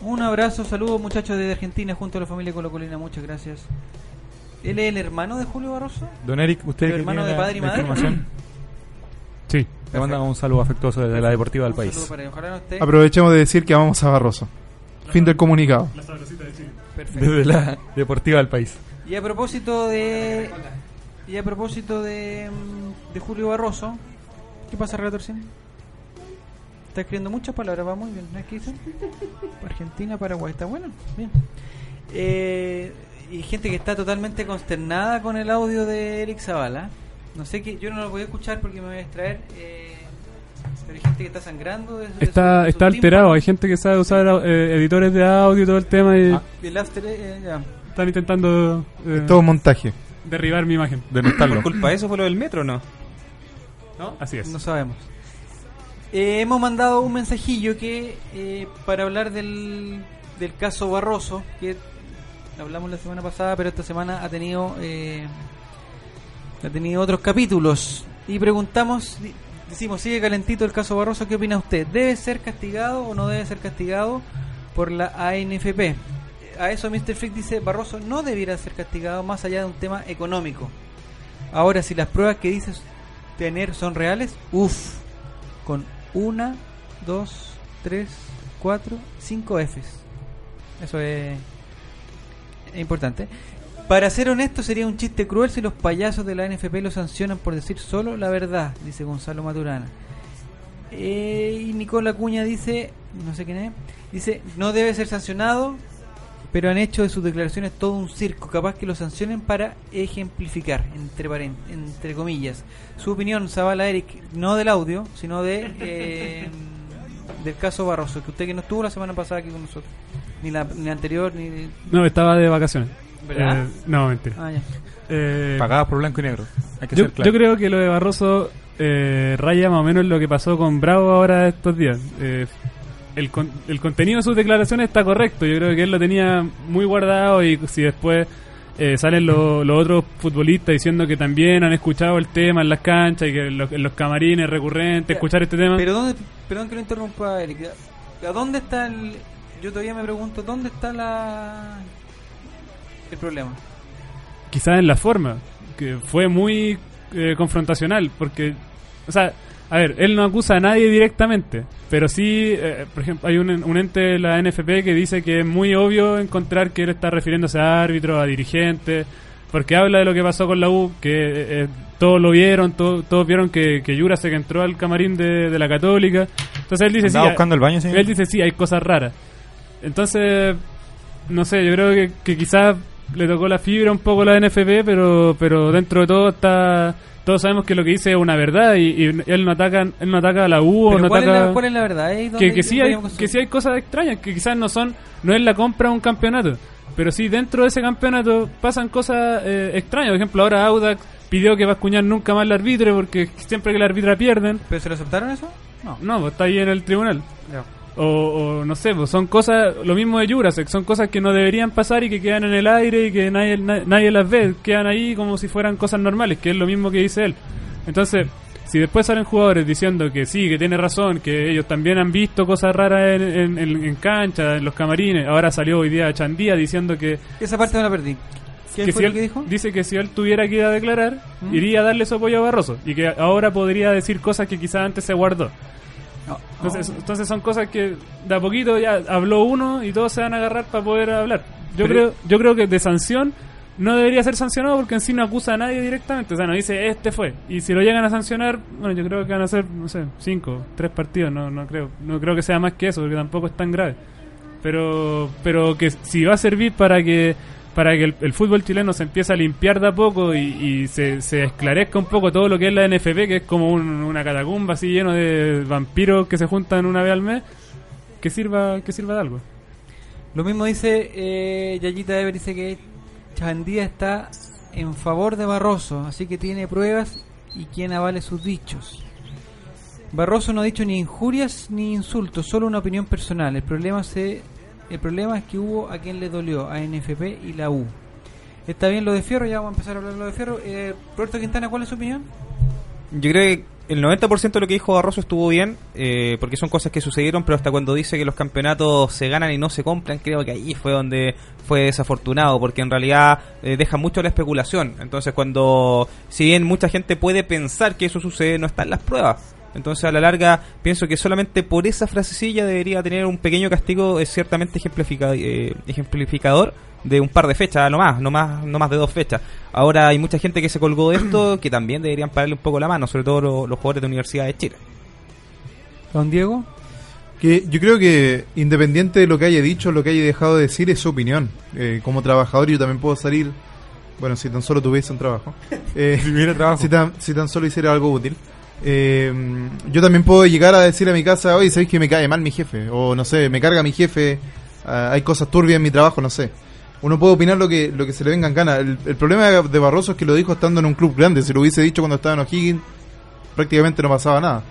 Un abrazo, saludos muchachos de Argentina junto a la familia Colo Colina, muchas gracias. ¿Él es el hermano de Julio Barroso? Don Eric, usted ¿El que hermano tiene de la- padre y la madre? información, Sí. le manda un saludo afectuoso desde la Deportiva del Un saludo país. para él, ojalá no esté. Aprovechemos de decir que vamos a Barroso. Fin del comunicado. Perfecto. Desde la Deportiva del país. Y a propósito de. Y a propósito de. mm, de Julio Barroso. ¿Qué pasa, Relator Sim? Está escribiendo muchas palabras, va muy bien. ¿No es que dice? Argentina, Paraguay, está bueno. Bien. Eh, y gente que está totalmente consternada con el audio de Eric Zavala. No sé qué, yo no lo voy a escuchar porque me voy a distraer. Eh, pero hay gente que está sangrando. De, de su- Está, de está alterado, hay gente que sabe usar eh, editores de audio y todo el tema y Ah, el after, eh, ya. están intentando eh, Es todo montaje. derribar mi imagen. Denostarlo. ¿Por culpa de eso fue lo del metro o no? ¿No? Así es. No sabemos. Eh, hemos mandado un mensajillo que eh, para hablar del, del caso Barroso, que hablamos la semana pasada, pero esta semana ha tenido eh, ha tenido otros capítulos y preguntamos, decimos sigue calentito el caso Barroso, ¿qué opina usted? ¿Debe ser castigado o no debe ser castigado por la ANFP? A eso Mr. Freak dice Barroso no debiera ser castigado más allá de un tema económico. Ahora, si las pruebas que dices tener son reales, uff, con una, dos, tres, cuatro, cinco Fs. Eso es, es importante. Para ser honesto, sería un chiste cruel si los payasos de la NFP lo sancionan por decir solo la verdad, dice Gonzalo Maturana. Eh, y Nicola Cuña dice, no sé quién es, dice, no debe ser sancionado, pero han hecho de sus declaraciones todo un circo, capaz que lo sancionen para ejemplificar, entre, entre comillas. Su opinión, Zavala Eric, no del audio, sino de eh, del caso Barroso, que usted que no estuvo la semana pasada aquí con nosotros, ni la, ni la anterior, ni... No, estaba de vacaciones. ¿Verdad? Eh, no, mentira. Ah, ya. Eh, Pagadas por blanco y negro. Hay que yo, ser claro. yo creo que lo de Barroso eh, raya más o menos lo que pasó con Bravo ahora estos días. Eh, el, con- el contenido de sus declaraciones está correcto. Yo creo que él lo tenía muy guardado y si después eh, salen lo- los otros futbolistas diciendo que también han escuchado el tema en las canchas y que en los, en los camarines recurrentes escuchar este tema. Pero dónde, perdón que lo interrumpa, Eric. ¿A dónde está el.? Yo todavía me pregunto, ¿dónde está la. el problema? quizás en la forma, que fue muy eh, confrontacional, porque, o sea, A ver, él no acusa a nadie directamente, pero sí, eh, por ejemplo, hay un, un ente de la NFP que dice que es muy obvio encontrar que él está refiriéndose a árbitros, a dirigentes, porque habla de lo que pasó con la U, que eh, todos lo vieron, to- todos vieron que, que Yura se que entró al camarín de, de la Católica. Entonces él dice, sí, ¿Andaba hay- buscando el baño, señor? él dice, sí, hay cosas raras. Entonces, no sé, yo creo que, que quizás le tocó la fibra un poco a la NFP, pero, pero dentro de todo está... Todos sabemos que lo que dice es una verdad y, y él no ataca él no ataca a la U o no ¿cuál, es ataca la, cuál es la verdad? Es que, que sí hay que sí hay cosas extrañas que quizás no son no es la compra de un campeonato pero sí dentro de ese campeonato pasan cosas eh, extrañas por ejemplo ahora Audax pidió que escuñar nunca más al árbitro porque siempre que el árbitro pierden ¿Pero se lo aceptaron eso? No. no pues está ahí en el tribunal o, o no sé, pues son cosas, lo mismo de Jurasek, son cosas que no deberían pasar y que quedan en el aire y que nadie, na- nadie las ve, quedan ahí como si fueran cosas normales, que es lo mismo que dice él. Entonces, si después salen jugadores diciendo que sí, que tiene razón, que ellos también han visto cosas raras en, en, en- en cancha, en los camarines, ahora salió hoy día Chandía diciendo que... Esa parte me la perdí. ¿Qué que fue si lo él- que dijo? Dice que si él tuviera que ir a declarar, ¿Mm? iría a darle su apoyo a Barroso y que ahora podría decir cosas que quizás antes se guardó. Entonces, Oh. entonces son cosas que de a poquito ya habló uno y todos se van a agarrar para poder hablar. Yo Pero- creo yo creo que de sanción no debería ser sancionado porque en sí no acusa a nadie directamente. O sea, no dice este fue. Y si lo llegan a sancionar, bueno, yo creo que van a ser, no sé, cinco, tres partidos. No, no creo no creo que sea más que eso porque tampoco es tan grave. Pero pero que si va a servir para que para que el, fútbol chileno se empiece a limpiar de a poco y, y se, se esclarezca un poco todo lo que es la NFP, que es como un- una catacumba así lleno de vampiros que se juntan una vez al mes, que sirva que sirva de algo. Lo mismo dice eh, Yayita Ever, dice que Chandía está en favor de Barroso, así que tiene pruebas y quien avale sus dichos. Barroso no ha dicho ni injurias ni insultos, solo una opinión personal. El problema se el problema es que hubo a quien le dolió, a NFP y la U. Está bien lo de Fierro, ya vamos a empezar a hablar de lo de Fierro. Eh, Roberto Quintana, ¿cuál es su opinión? Yo creo que el 90% de lo que dijo Barroso estuvo bien, eh, porque son cosas que sucedieron, pero hasta cuando dice que los campeonatos se ganan y no se compran, creo que ahí fue donde fue desafortunado, porque en realidad eh, deja mucho la especulación. Entonces cuando, si bien mucha gente puede pensar que eso sucede, no están las pruebas. Entonces a la larga pienso que solamente por esa frasecilla debería tener un pequeño castigo eh, ciertamente ejemplifica- eh, ejemplificador de un par de fechas, no más, no más, no más de dos fechas. Ahora hay mucha gente que se colgó de esto que también deberían pararle un poco la mano, sobre todo lo- los jugadores de Universidad de Chile. Don Diego. Que yo creo que independiente de lo que haya dicho, lo que haya dejado de decir es su opinión. Eh, como trabajador yo también puedo salir, bueno, si tan solo tuviese un trabajo. Eh, Si, tan, si tan solo hiciera algo útil. Eh, yo también puedo llegar a decir a mi casa, oye, ¿sabéis que me cae mal mi jefe? O no sé, me carga mi jefe, ah, hay cosas turbias en mi trabajo, no sé. Uno puede opinar lo que, lo que se le venga en gana. El, problema de Barroso es que lo dijo estando en un club grande. Si lo hubiese dicho cuando estaba en O'Higgins, prácticamente no pasaba nada.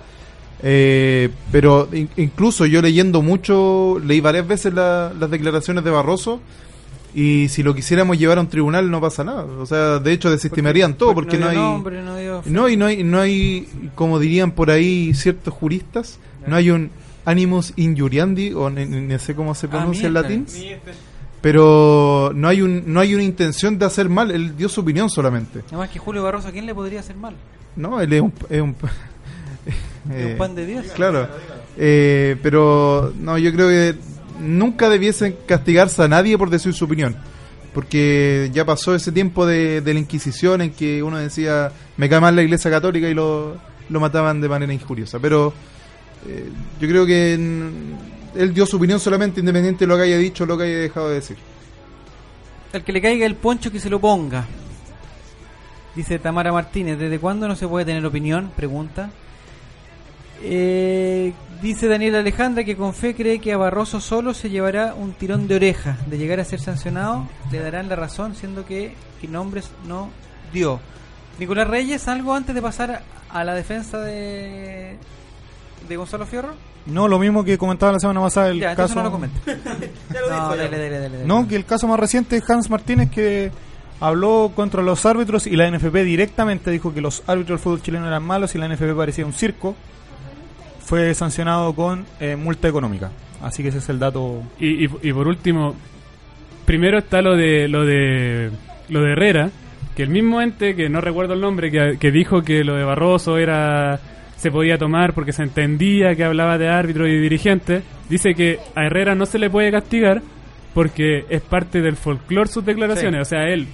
Eh, pero in- incluso yo leyendo mucho, leí varias veces la- las declaraciones de Barroso y si lo quisiéramos llevar a un tribunal no pasa nada. O sea, de hecho desestimarían todo porque, no, hay... nombre, no y no hay, no hay, como dirían por ahí ciertos juristas, no hay un animus injuriandi, o ni, sé cómo se pronuncia en latín, pero no hay, un, no hay una intención de hacer mal, él dio su opinión solamente. Además que Julio Barroso, ¿a quién le podría hacer mal? No, él es un... Es un, un pan de Dios. Claro. Eh, pero no, yo creo que nunca debiesen castigarse a nadie por decir su opinión. Porque ya pasó ese tiempo de, la Inquisición en que uno decía, me cae mal la Iglesia Católica y lo, lo mataban de manera injuriosa. Pero eh, yo creo que él dio su opinión solamente independiente de lo que haya dicho lo que haya dejado de decir. Al que le caiga el poncho que se lo ponga. Dice Tamara Martínez, ¿desde cuándo no se puede tener opinión? Pregunta. Eh, dice Daniel Alejandra que con fe cree que a Barroso solo se llevará un tirón de oreja. De llegar a ser sancionado, le darán la razón, siendo que, que nombres no dio. Nicolás Reyes, ¿algo antes de pasar a, la defensa de, de Gonzalo Fierro? No, lo mismo que comentaba la semana pasada el Ya, caso. no lo comento. no, dale, dale, dale, dale. No, que el caso más reciente es Hans Martínez que habló contra los árbitros y la NFP directamente dijo que los árbitros del fútbol chileno eran malos y la NFP parecía un circo. Fue sancionado con eh, multa económica. Así que ese es el dato. Y, y, y por último, primero está lo de lo de lo de Herrera, que el mismo ente que no recuerdo el nombre que, que dijo que lo de Barroso era se podía tomar porque se entendía que hablaba de árbitro y dirigente. Dice que a Herrera no se le puede castigar porque es parte del folclore sus declaraciones. O sea, él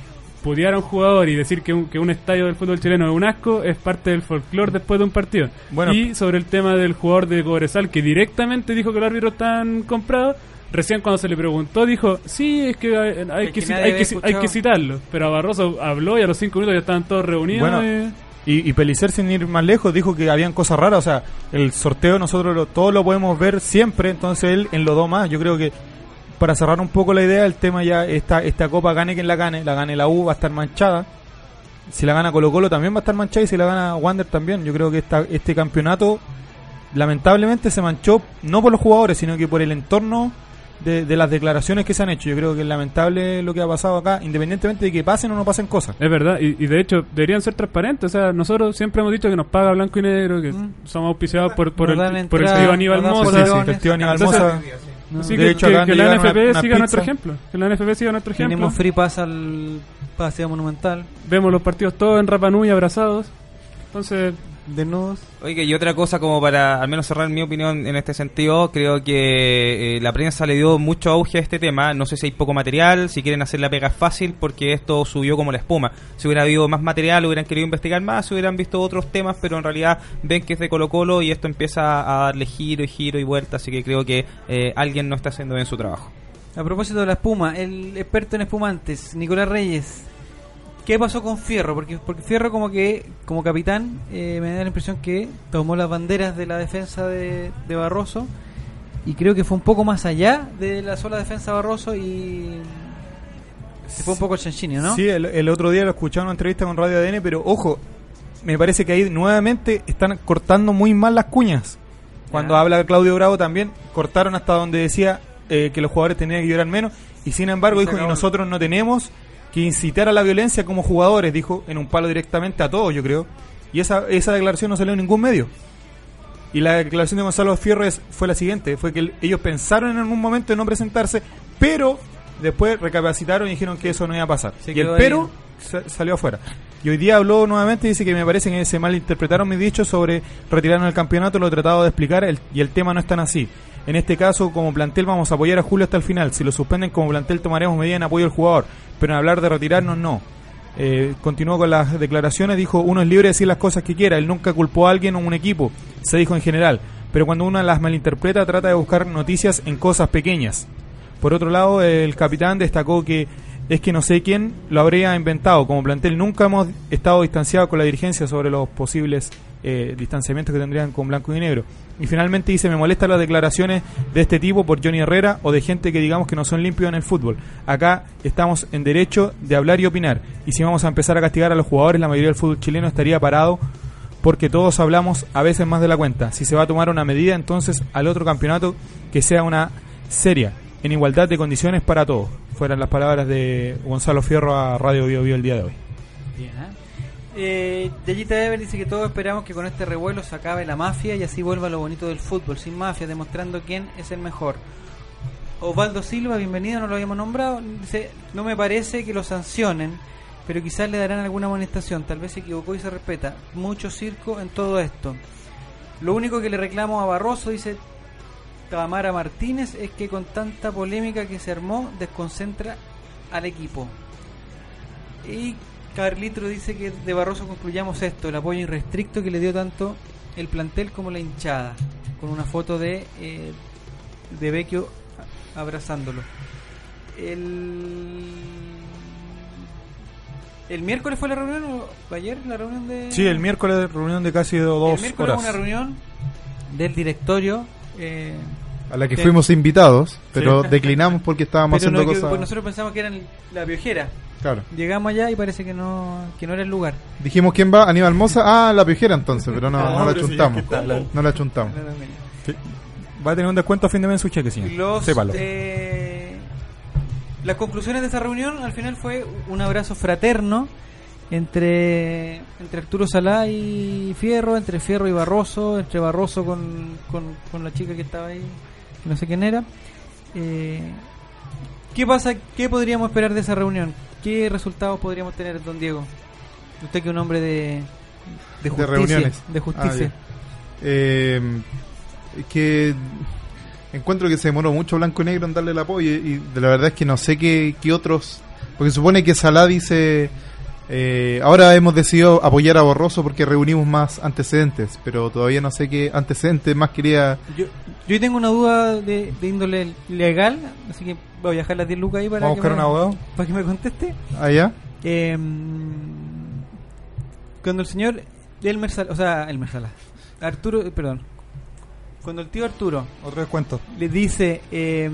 pudiera a un jugador y decir que un, que un estadio del fútbol chileno es un asco, es parte del folclore después de un partido. Bueno. y sobre el tema del jugador de Cobresal, que directamente dijo que los árbitros están comprados, recién cuando se le preguntó dijo, sí, es que hay, hay Es que, hay, que, hay que citarlo. Pero a Barroso habló y a los cinco minutos ya estaban todos reunidos. Bueno, y- y, y Pelicer, sin ir más lejos, dijo que habían cosas raras. O sea, el sorteo nosotros lo, todo lo podemos ver siempre. Entonces él enlodó más. Yo creo que para cerrar un poco la idea, el tema ya, esta, esta copa gane quien la gane. La gane la U, va a estar manchada. Si la gana Colo Colo también va a estar manchada. Y si la gana Wander también. Yo creo que esta, este campeonato lamentablemente se manchó no por los jugadores, sino que por el entorno de, de las declaraciones que se han hecho. Yo creo que es lamentable lo que ha pasado acá, independientemente de que pasen o no pasen cosas. Es verdad, y, y de hecho deberían ser transparentes. O sea, nosotros siempre hemos dicho que nos paga blanco y negro, que somos auspiciados por, por, el, por el entrada, tío Aníbal Mosa. polones. El tío Aníbal Entonces, Mosa. sí, De que, hecho, que- que la NFP una- una siga nuestro pizza. ejemplo. Que la NFP siga nuestro ejemplo. Tenemos free pass al paseo monumental. Vemos los partidos todos en Rapanui abrazados. Entonces, Desnudos. Oiga, y otra cosa como para al menos cerrar mi opinión en este sentido, creo que eh, la prensa le dio mucho auge a este tema, no sé si hay poco material, si quieren hacer la pega fácil porque esto subió como la espuma. Si hubiera habido más material, hubieran querido investigar más, hubieran visto otros temas, pero en realidad ven que es de Colo Colo y esto empieza a darle giro y giro y vuelta, así que creo que eh, alguien no está haciendo bien su trabajo. A propósito de la espuma, el experto en espumantes, Nicolás Reyes, ¿qué pasó con Fierro? Porque, porque Fierro como que, como capitán, eh, me da la impresión que tomó las banderas de la defensa de, de Barroso y creo que fue un poco más allá de la sola defensa de Barroso y se fue un poco el Chanchini, ¿no? Sí, el, el otro día lo escuchaba en una entrevista con Radio ADN, pero ojo, me parece que ahí nuevamente están cortando muy mal las cuñas. Cuando habla Claudio Bravo también, cortaron hasta donde decía eh, que los jugadores tenían que llorar menos, y sin embargo dijo que nosotros no tenemos que incitar a la violencia como jugadores, dijo en un palo directamente a todos, yo creo. Y esa, esa declaración no salió en ningún medio. Y la declaración de Gonzalo Fierro es- fue la siguiente, fue que el- ellos pensaron en algún momento en no presentarse, pero después recapacitaron y dijeron que eso no iba a pasar. Se y el ahí. pero sa- salió afuera. Y hoy día habló nuevamente y dice que me parece que se malinterpretaron mis dichos sobre retirarnos del campeonato, lo he tratado de explicar el- y el tema no es tan así. En este caso, como plantel, vamos a apoyar a Julio hasta el final. Si lo suspenden como plantel, tomaremos medidas en apoyo al jugador. Pero en hablar de retirarnos, no. Eh, continuó con las declaraciones, dijo, uno es libre de decir las cosas que quiera, él nunca culpó a alguien o un equipo, se dijo en general, pero cuando uno las malinterpreta trata de buscar noticias en cosas pequeñas. Por otro lado, el capitán destacó que es que no sé quién lo habría inventado. Como plantel nunca hemos estado distanciados con la dirigencia sobre los posibles eh, distanciamientos que tendrían con blanco y negro. Y finalmente dice, me molestan las declaraciones de este tipo por Johnny Herrera o de gente que digamos que no son limpios en el fútbol. Acá estamos en derecho de hablar y opinar. Y si vamos a empezar a castigar a los jugadores, la mayoría del fútbol chileno estaría parado porque todos hablamos a veces más de la cuenta. Si se va a tomar una medida, entonces al otro campeonato que sea una seria, en igualdad de condiciones para todos. Fueran las palabras de Gonzalo Fierro a Radio Bio Bio el día de hoy. Bien, ¿eh? Eh, Ever dice que todos esperamos que con este revuelo se acabe la mafia y así vuelva lo bonito del fútbol, sin mafia, demostrando quién es el mejor. Osvaldo Silva, bienvenido, no lo habíamos nombrado. Dice, no me parece que lo sancionen, pero quizás le darán alguna amonestación. Tal vez se equivocó y se respeta. Mucho circo en todo esto. Lo único que le reclamo a Barroso, dice Tamara Martínez, es que con tanta polémica que se armó, desconcentra al equipo. Y Carlitro dice que de Barroso concluyamos esto, el apoyo irrestricto que le dio tanto el plantel como la hinchada, con una foto de, eh, de Vecchio abrazándolo. El, ¿El miércoles fue la reunión o ayer la reunión de...? Sí, el miércoles reunión de casi dos el miércoles horas. una reunión del directorio... eh, A la que fuimos invitados, pero Sí. declinamos porque estábamos pero no, haciendo que- cosas. pues nosotros pensamos que era en la piojera. Claro. Llegamos allá y parece que no, que no era el lugar. Dijimos quién va, Aníbal Moza. Ah, la piojera entonces, pero no, Ah, no la chuntamos. No la chuntamos. Sí. Va a tener un descuento a fin de mes en su cheque, señor. Los, Sépalo. eh, las conclusiones de esa reunión al final fue un abrazo fraterno entre, entre Arturo Salá y Fierro, entre Fierro y Barroso, entre Barroso con, con, con la chica que estaba ahí, no sé quién era. Eh, ¿Qué pasa? ¿Qué podríamos esperar de esa reunión? ¿Qué resultados podríamos tener, don Diego? Usted que es un hombre de, de justicia. reuniones. De justicia. Ah, Eh, que encuentro que se demoró mucho Blanco y Negro en darle el apoyo y de la verdad es que no sé qué, qué otros... Porque supone que Salah dice... eh, ahora hemos decidido apoyar a Borroso porque reunimos más antecedentes, pero todavía no sé qué antecedentes más quería... Yo, yo tengo una duda de, de índole legal, así que voy a viajar las 10 lucas ahí para, ¿Vamos que, me, un abogado? para que me conteste. ¿Allá? Eh, cuando el señor Elmer Sala, o sea, Elmer Sala, Arturo, eh, perdón, cuando el tío Arturo Otro descuento. le dice eh,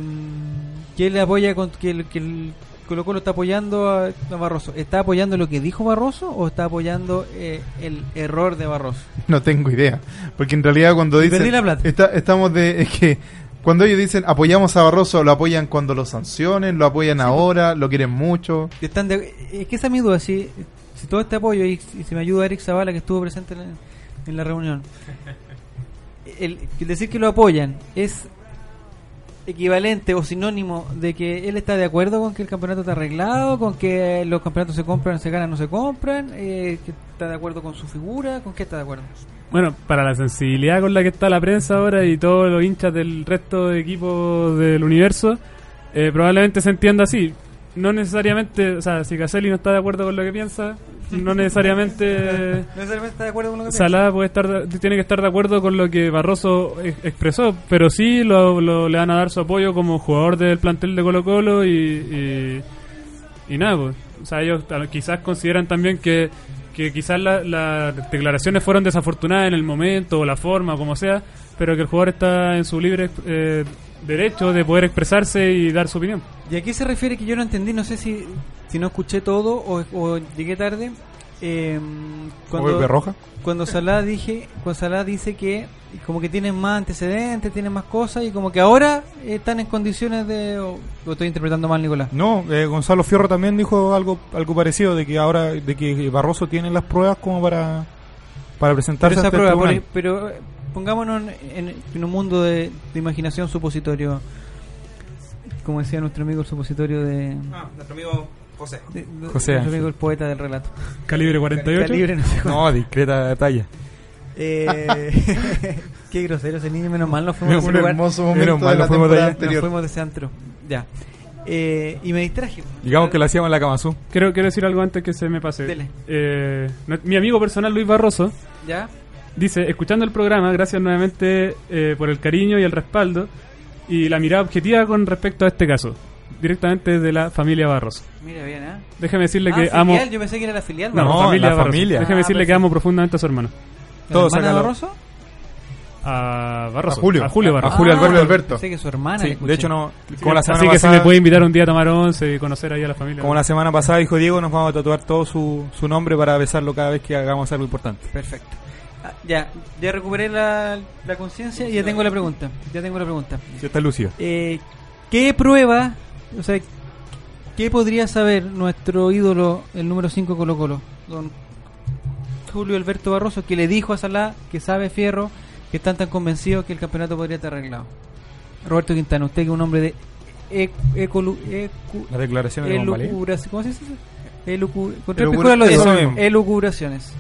que él le apoya, con, que, el, que el Colo Colo está apoyando a, a Barroso, ¿está apoyando lo que dijo Barroso o está apoyando eh, el error de Barroso? No tengo idea. Porque en realidad cuando dicen... perdí la plata. está- estamos de... Es que cuando ellos dicen apoyamos a Barroso, lo apoyan cuando lo sancionen, lo apoyan ahora, lo quieren mucho. Están de- es que esa es mi duda, si, si todo este apoyo y, y si me ayuda Eric Zavala que estuvo presente en la, en la reunión, el, el decir que lo apoyan es equivalente o sinónimo de que él está de acuerdo con que el campeonato está arreglado, con que los campeonatos se compran, se ganan, no se compran, eh, que está de acuerdo con su figura, con qué está de acuerdo. Bueno, para la sensibilidad con la que está la prensa ahora y todos los hinchas del resto de equipos del universo, eh, probablemente se entienda así. No necesariamente, o sea, si Caselli no está de acuerdo con lo que piensa, no necesariamente No necesariamente está de acuerdo con lo que Salah puede estar de- tiene que estar de acuerdo con lo que Barroso ex- expresó, pero sí lo, lo- le van a dar su apoyo como jugador del plantel de Colo Colo y, y, y nada, pues. O sea, ellos quizás consideran también que, que quizás la- las declaraciones fueron desafortunadas en el momento o la forma, como sea, pero que el jugador está en su libre eh, derecho de poder expresarse y dar su opinión. ¿Y a qué se refiere que yo no entendí? No sé si, si no escuché todo o, o llegué tarde. Eh, Pepe Roja? Cuando Salah, dije, cuando Salah dice que como que tienen más antecedentes, tienen más cosas y como que ahora están en condiciones de... O, o estoy interpretando mal, Nicolás. No, eh, Gonzalo Fierro también dijo algo algo parecido de que ahora de que Barroso tiene las pruebas como para para Pero, presentarse esa ante el prueba, pero eh, pongámonos en, en- en un mundo de, de imaginación supositorio. Como decía nuestro amigo el supositorio de... Ah, nuestro amigo José. José nuestro amigo el poeta del relato. Calibre 48. Calibre no sé. No, discreta talla. Eh, qué grosero ese niño, menos mal nos fuimos de ese lugar. hermoso momento Menos mal de la nos fuimos de. Nos fuimos de ese antro. Ya. Eh, y me distraje. Digamos que lo hacíamos en la Camazú. Quiero, quiero decir algo antes que se me pase. Dele. Eh, no- mi amigo personal Luis Barroso ¿Ya? Dice, escuchando el programa, gracias nuevamente eh, por el cariño y el respaldo y la mirada objetiva con respecto a este caso, directamente desde la familia Barroso. Mira bien, ¿eh? Déjeme decirle Ah, que filial, amo... Yo pensé que era la filial. No, No, familia la Barroso. familia. Déjeme Ah, decirle que amo profundamente a su hermano. ¿La Todo hermana. Barroso? A Barroso. A Julio. A Julio A Barroso. Julio Ah, Alberto. Alberto. Pensé que su hermana. Sí, le de hecho no Así como la que- semana así que si pasada, me puede invitar un día a tomar once y conocer ahí a la familia. como la semana pasada dijo Diego, nos vamos a tatuar todo su, su nombre para besarlo cada vez que hagamos algo importante. Perfecto. Ah, ya, ya recuperé la, la conciencia y ya tengo la pregunta. Ya tengo la pregunta. Si está lúcido. Eh, ¿Qué prueba, o sea, qué podría saber nuestro ídolo, el número 5 Colo Colo, don Julio Alberto Barroso, que le dijo a Salah que sabe Fierro, que están tan convencidos que el campeonato podría estar arreglado? Roberto Quintana, usted que es un hombre de e- ecolu- ecu- Las declaraciones de elucubraciones, ¿cómo se dice? Elucu-. Elucubraciones.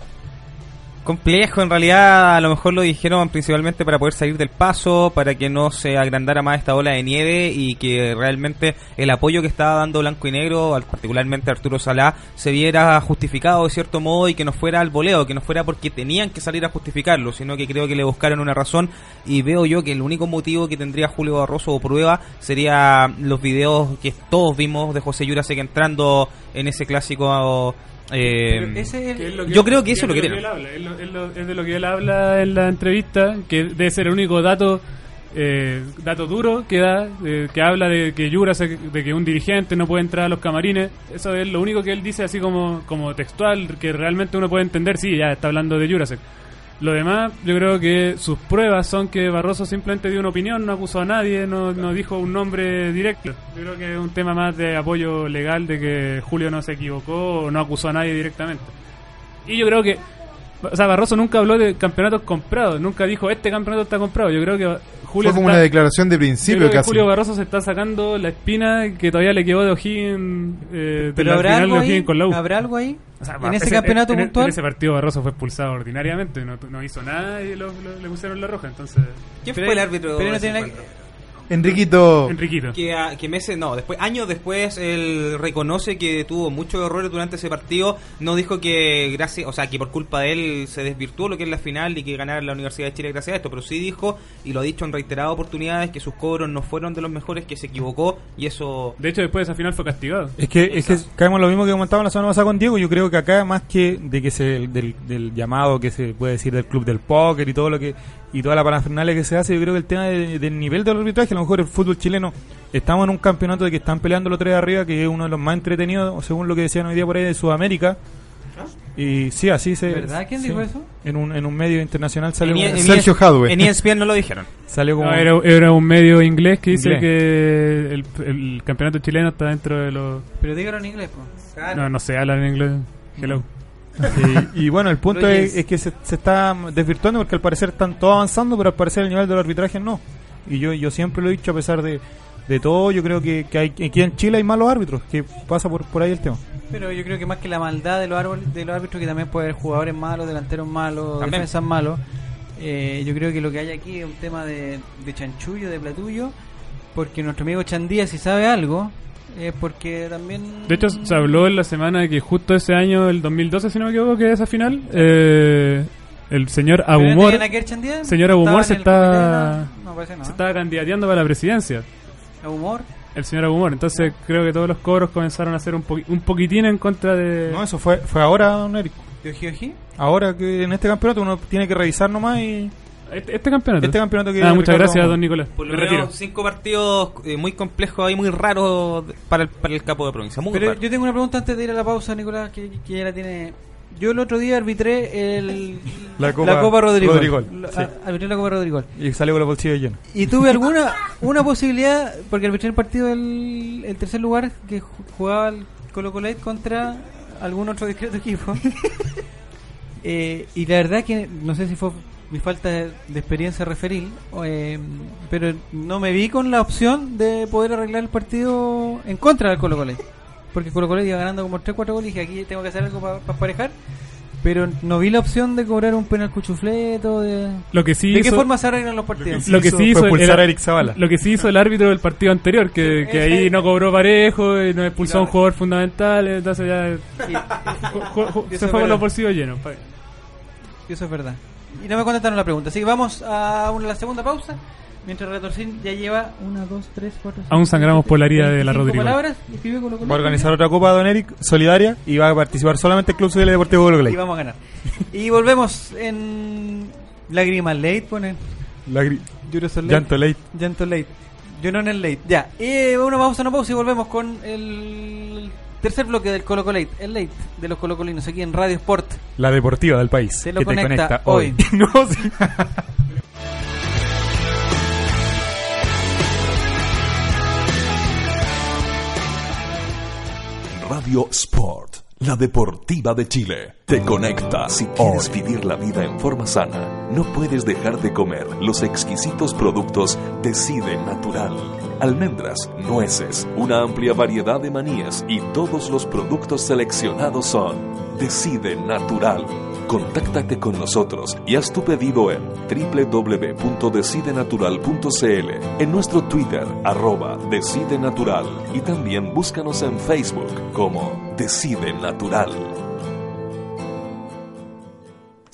Complejo, en realidad a lo mejor lo dijeron principalmente para poder salir del paso, para que no se agrandara más esta ola de nieve y que realmente el apoyo que estaba dando Blanco y Negro, particularmente Arturo Salá, se viera justificado de cierto modo y que no fuera al voleo, que no fuera porque tenían que salir a justificarlo, sino que creo que le buscaron una razón. Y veo yo que el único motivo que tendría Julio Barroso o prueba sería los videos que todos vimos de José Yurasek entrando en ese clásico... eh, ese es el- Que es lo que- yo creo que eso es lo que tiene. él habla, es, de lo que él habla en la entrevista, que debe ser el único dato eh, dato duro que da, eh, que habla de que Jurasek, de que un dirigente no puede entrar a los camarines. Eso es lo único que él dice así como, como textual, que realmente uno puede entender, sí, ya está hablando de Jurasek. Lo demás, yo creo que sus pruebas son que Barroso simplemente dio una opinión, no acusó a nadie, no, no dijo un nombre directo. Yo creo que es un tema más de apoyo legal de que Julio no se equivocó o no acusó a nadie directamente. Y yo creo que O sea, Barroso nunca habló de campeonatos comprados, nunca dijo este campeonato está comprado. Yo creo que Julio. Fue como está- una declaración de principio creo que casi. Julio Barroso se está sacando la espina que todavía le quedó de O'Higgins. Eh, de Pero la habrá final algo de ahí, O'Higgins con la U. habrá algo ahí O sea, en ese ese- campeonato en- puntual. En ese partido Barroso fue expulsado ordinariamente, no, no hizo nada y lo- lo- le pusieron la roja. Entonces, ¿Quién Pero- fue el árbitro? pero no tiene? Enriquito. Enriquito. Que, a- que meses, no, después, años después, él reconoce que tuvo muchos errores durante ese partido. No dijo que gracias, o sea, que por culpa de él se desvirtuó lo que es la final y que ganara la Universidad de Chile gracias a esto, pero sí dijo, y lo ha dicho en reiteradas oportunidades, que sus cobros no fueron de los mejores, que se equivocó, y eso... de hecho, después de esa final fue castigado. Es que, es que caemos en lo mismo que comentábamos la semana pasada con Diego. Yo creo que acá, más que de que se, del, del llamado que se puede decir del club del póker y todo lo que y toda la parafernalia que se hace, yo creo que el tema de- del nivel del arbitraje, a lo mejor el fútbol chileno, estamos en un campeonato de que están peleando los tres de arriba, que es uno de los más entretenidos, según lo que decían hoy día por ahí de Sudamérica. Y sí, así se. ¿Verdad? ¿Quién sí. dijo eso? En un, en un medio internacional salió. En, E- como- en Sergio Hadwe. En ESPN no lo dijeron. Salió como. No, era, era un medio inglés que dice Inglés. que el, el campeonato chileno está dentro de los... Pero dígalo en inglés. No, no sé, hablan en inglés. Hello. Y, y bueno, el punto es, que se, se está desvirtuando porque al parecer están todos avanzando, pero al parecer el nivel del arbitraje no. Y yo, yo siempre lo he dicho, a pesar de, de todo, yo creo que, que hay, aquí en Chile hay malos árbitros, que pasa por, por ahí el tema. Pero yo creo que más que la maldad de los, árboles, de los árbitros, que también puede haber jugadores malos, delanteros malos, También. defensas malos. eh, yo creo que lo que hay aquí es un tema de, de chanchullo, de platullo, porque nuestro amigo Chandía, si sabe algo, es porque también. De hecho, se habló en la semana de que justo ese año, el 2012, si no me equivoco, que es esa final, eh, el señor ¿Pero no Abumor, señor Abumor ¿Estaba se está, No, no, se estaba candidateando para la presidencia. ¿Humor? El señor Abumor. Entonces, creo que todos los cobros comenzaron a hacer un, poqui- un poquitín en contra de. No, eso fue, fue ahora, don Eric. ¿De Oji? Ahora que en este campeonato uno tiene que revisar nomás y. Este, este campeonato. Este campeonato que. Ah, muchas Ricardo- gracias, don Nicolás. Por lo Me menos retiro. cinco partidos eh, muy complejos ahí, muy raros para el, para el capo de provincia. Muy Pero raro. yo tengo una pregunta antes de ir a la pausa, Nicolás, que, que ya la tiene. Yo el otro día arbitré el, La Copa Rodrigo. Rodrigol, La- sí. a- Arbitré la Copa Rodrigo. Y salió con los bolsillos llenos. Y tuve alguna una posibilidad, porque arbitré el partido del el tercer lugar que ju- jugaba el Colo Colet contra algún otro discreto equipo. Eh, y la verdad que no sé si fue mi falta de, de experiencia referil, eh, pero no me vi con la opción de poder arreglar el partido en contra del Colo Colet. Porque Colo Colet iba ganando como 3-4 goles y dije aquí tengo que hacer algo para parejar. Pero no vi la opción de cobrar un penal cuchufleto. De, Lo que sí ¿De qué forma se arreglan los partidos? Lo que sí hizo fue el- expulsar el- a Eric Zavala. Lo que sí hizo el árbitro del partido anterior, que, que ahí no cobró parejo, y no expulsó a un jugador fundamental, entonces ya Y se fue con los bolsillos llenos. pa- Y Eso es verdad. Y no me contestaron la pregunta. Así que vamos a una, la segunda pausa. Mientras Retorcín ya lleva una, dos, tres, cuatro. cinco, Aún sangramos siete, por la herida de la 25 Rodrigo. palabras. Va a organizar otra copa, don Eric, solidaria, y va a participar solamente el Club Social Deportivo Colo. Y vamos a ganar. y volvemos en Lágrimas Late, ponen. Lagri- Llanto late. Llanto Late. Yo no en el Late. Ya. Y una pausa, una pausa y volvemos con el tercer bloque del Colo Colo Late. El Late de los colocolinos aquí en Radio Sport. La deportiva del país. Lo que conecta te conecta hoy. hoy. no, sí. Radio Sport, la deportiva de Chile. Te conecta. Si quieres vivir la vida en forma sana, no puedes dejar de comer los exquisitos productos Decide Natural. Almendras, nueces, una amplia variedad de manías y todos los productos seleccionados son Decide Natural. Contáctate con nosotros y haz tu pedido en www.decidenatural.cl, en nuestro Twitter, arroba Decide Natural, y también búscanos en Facebook como Decide Natural.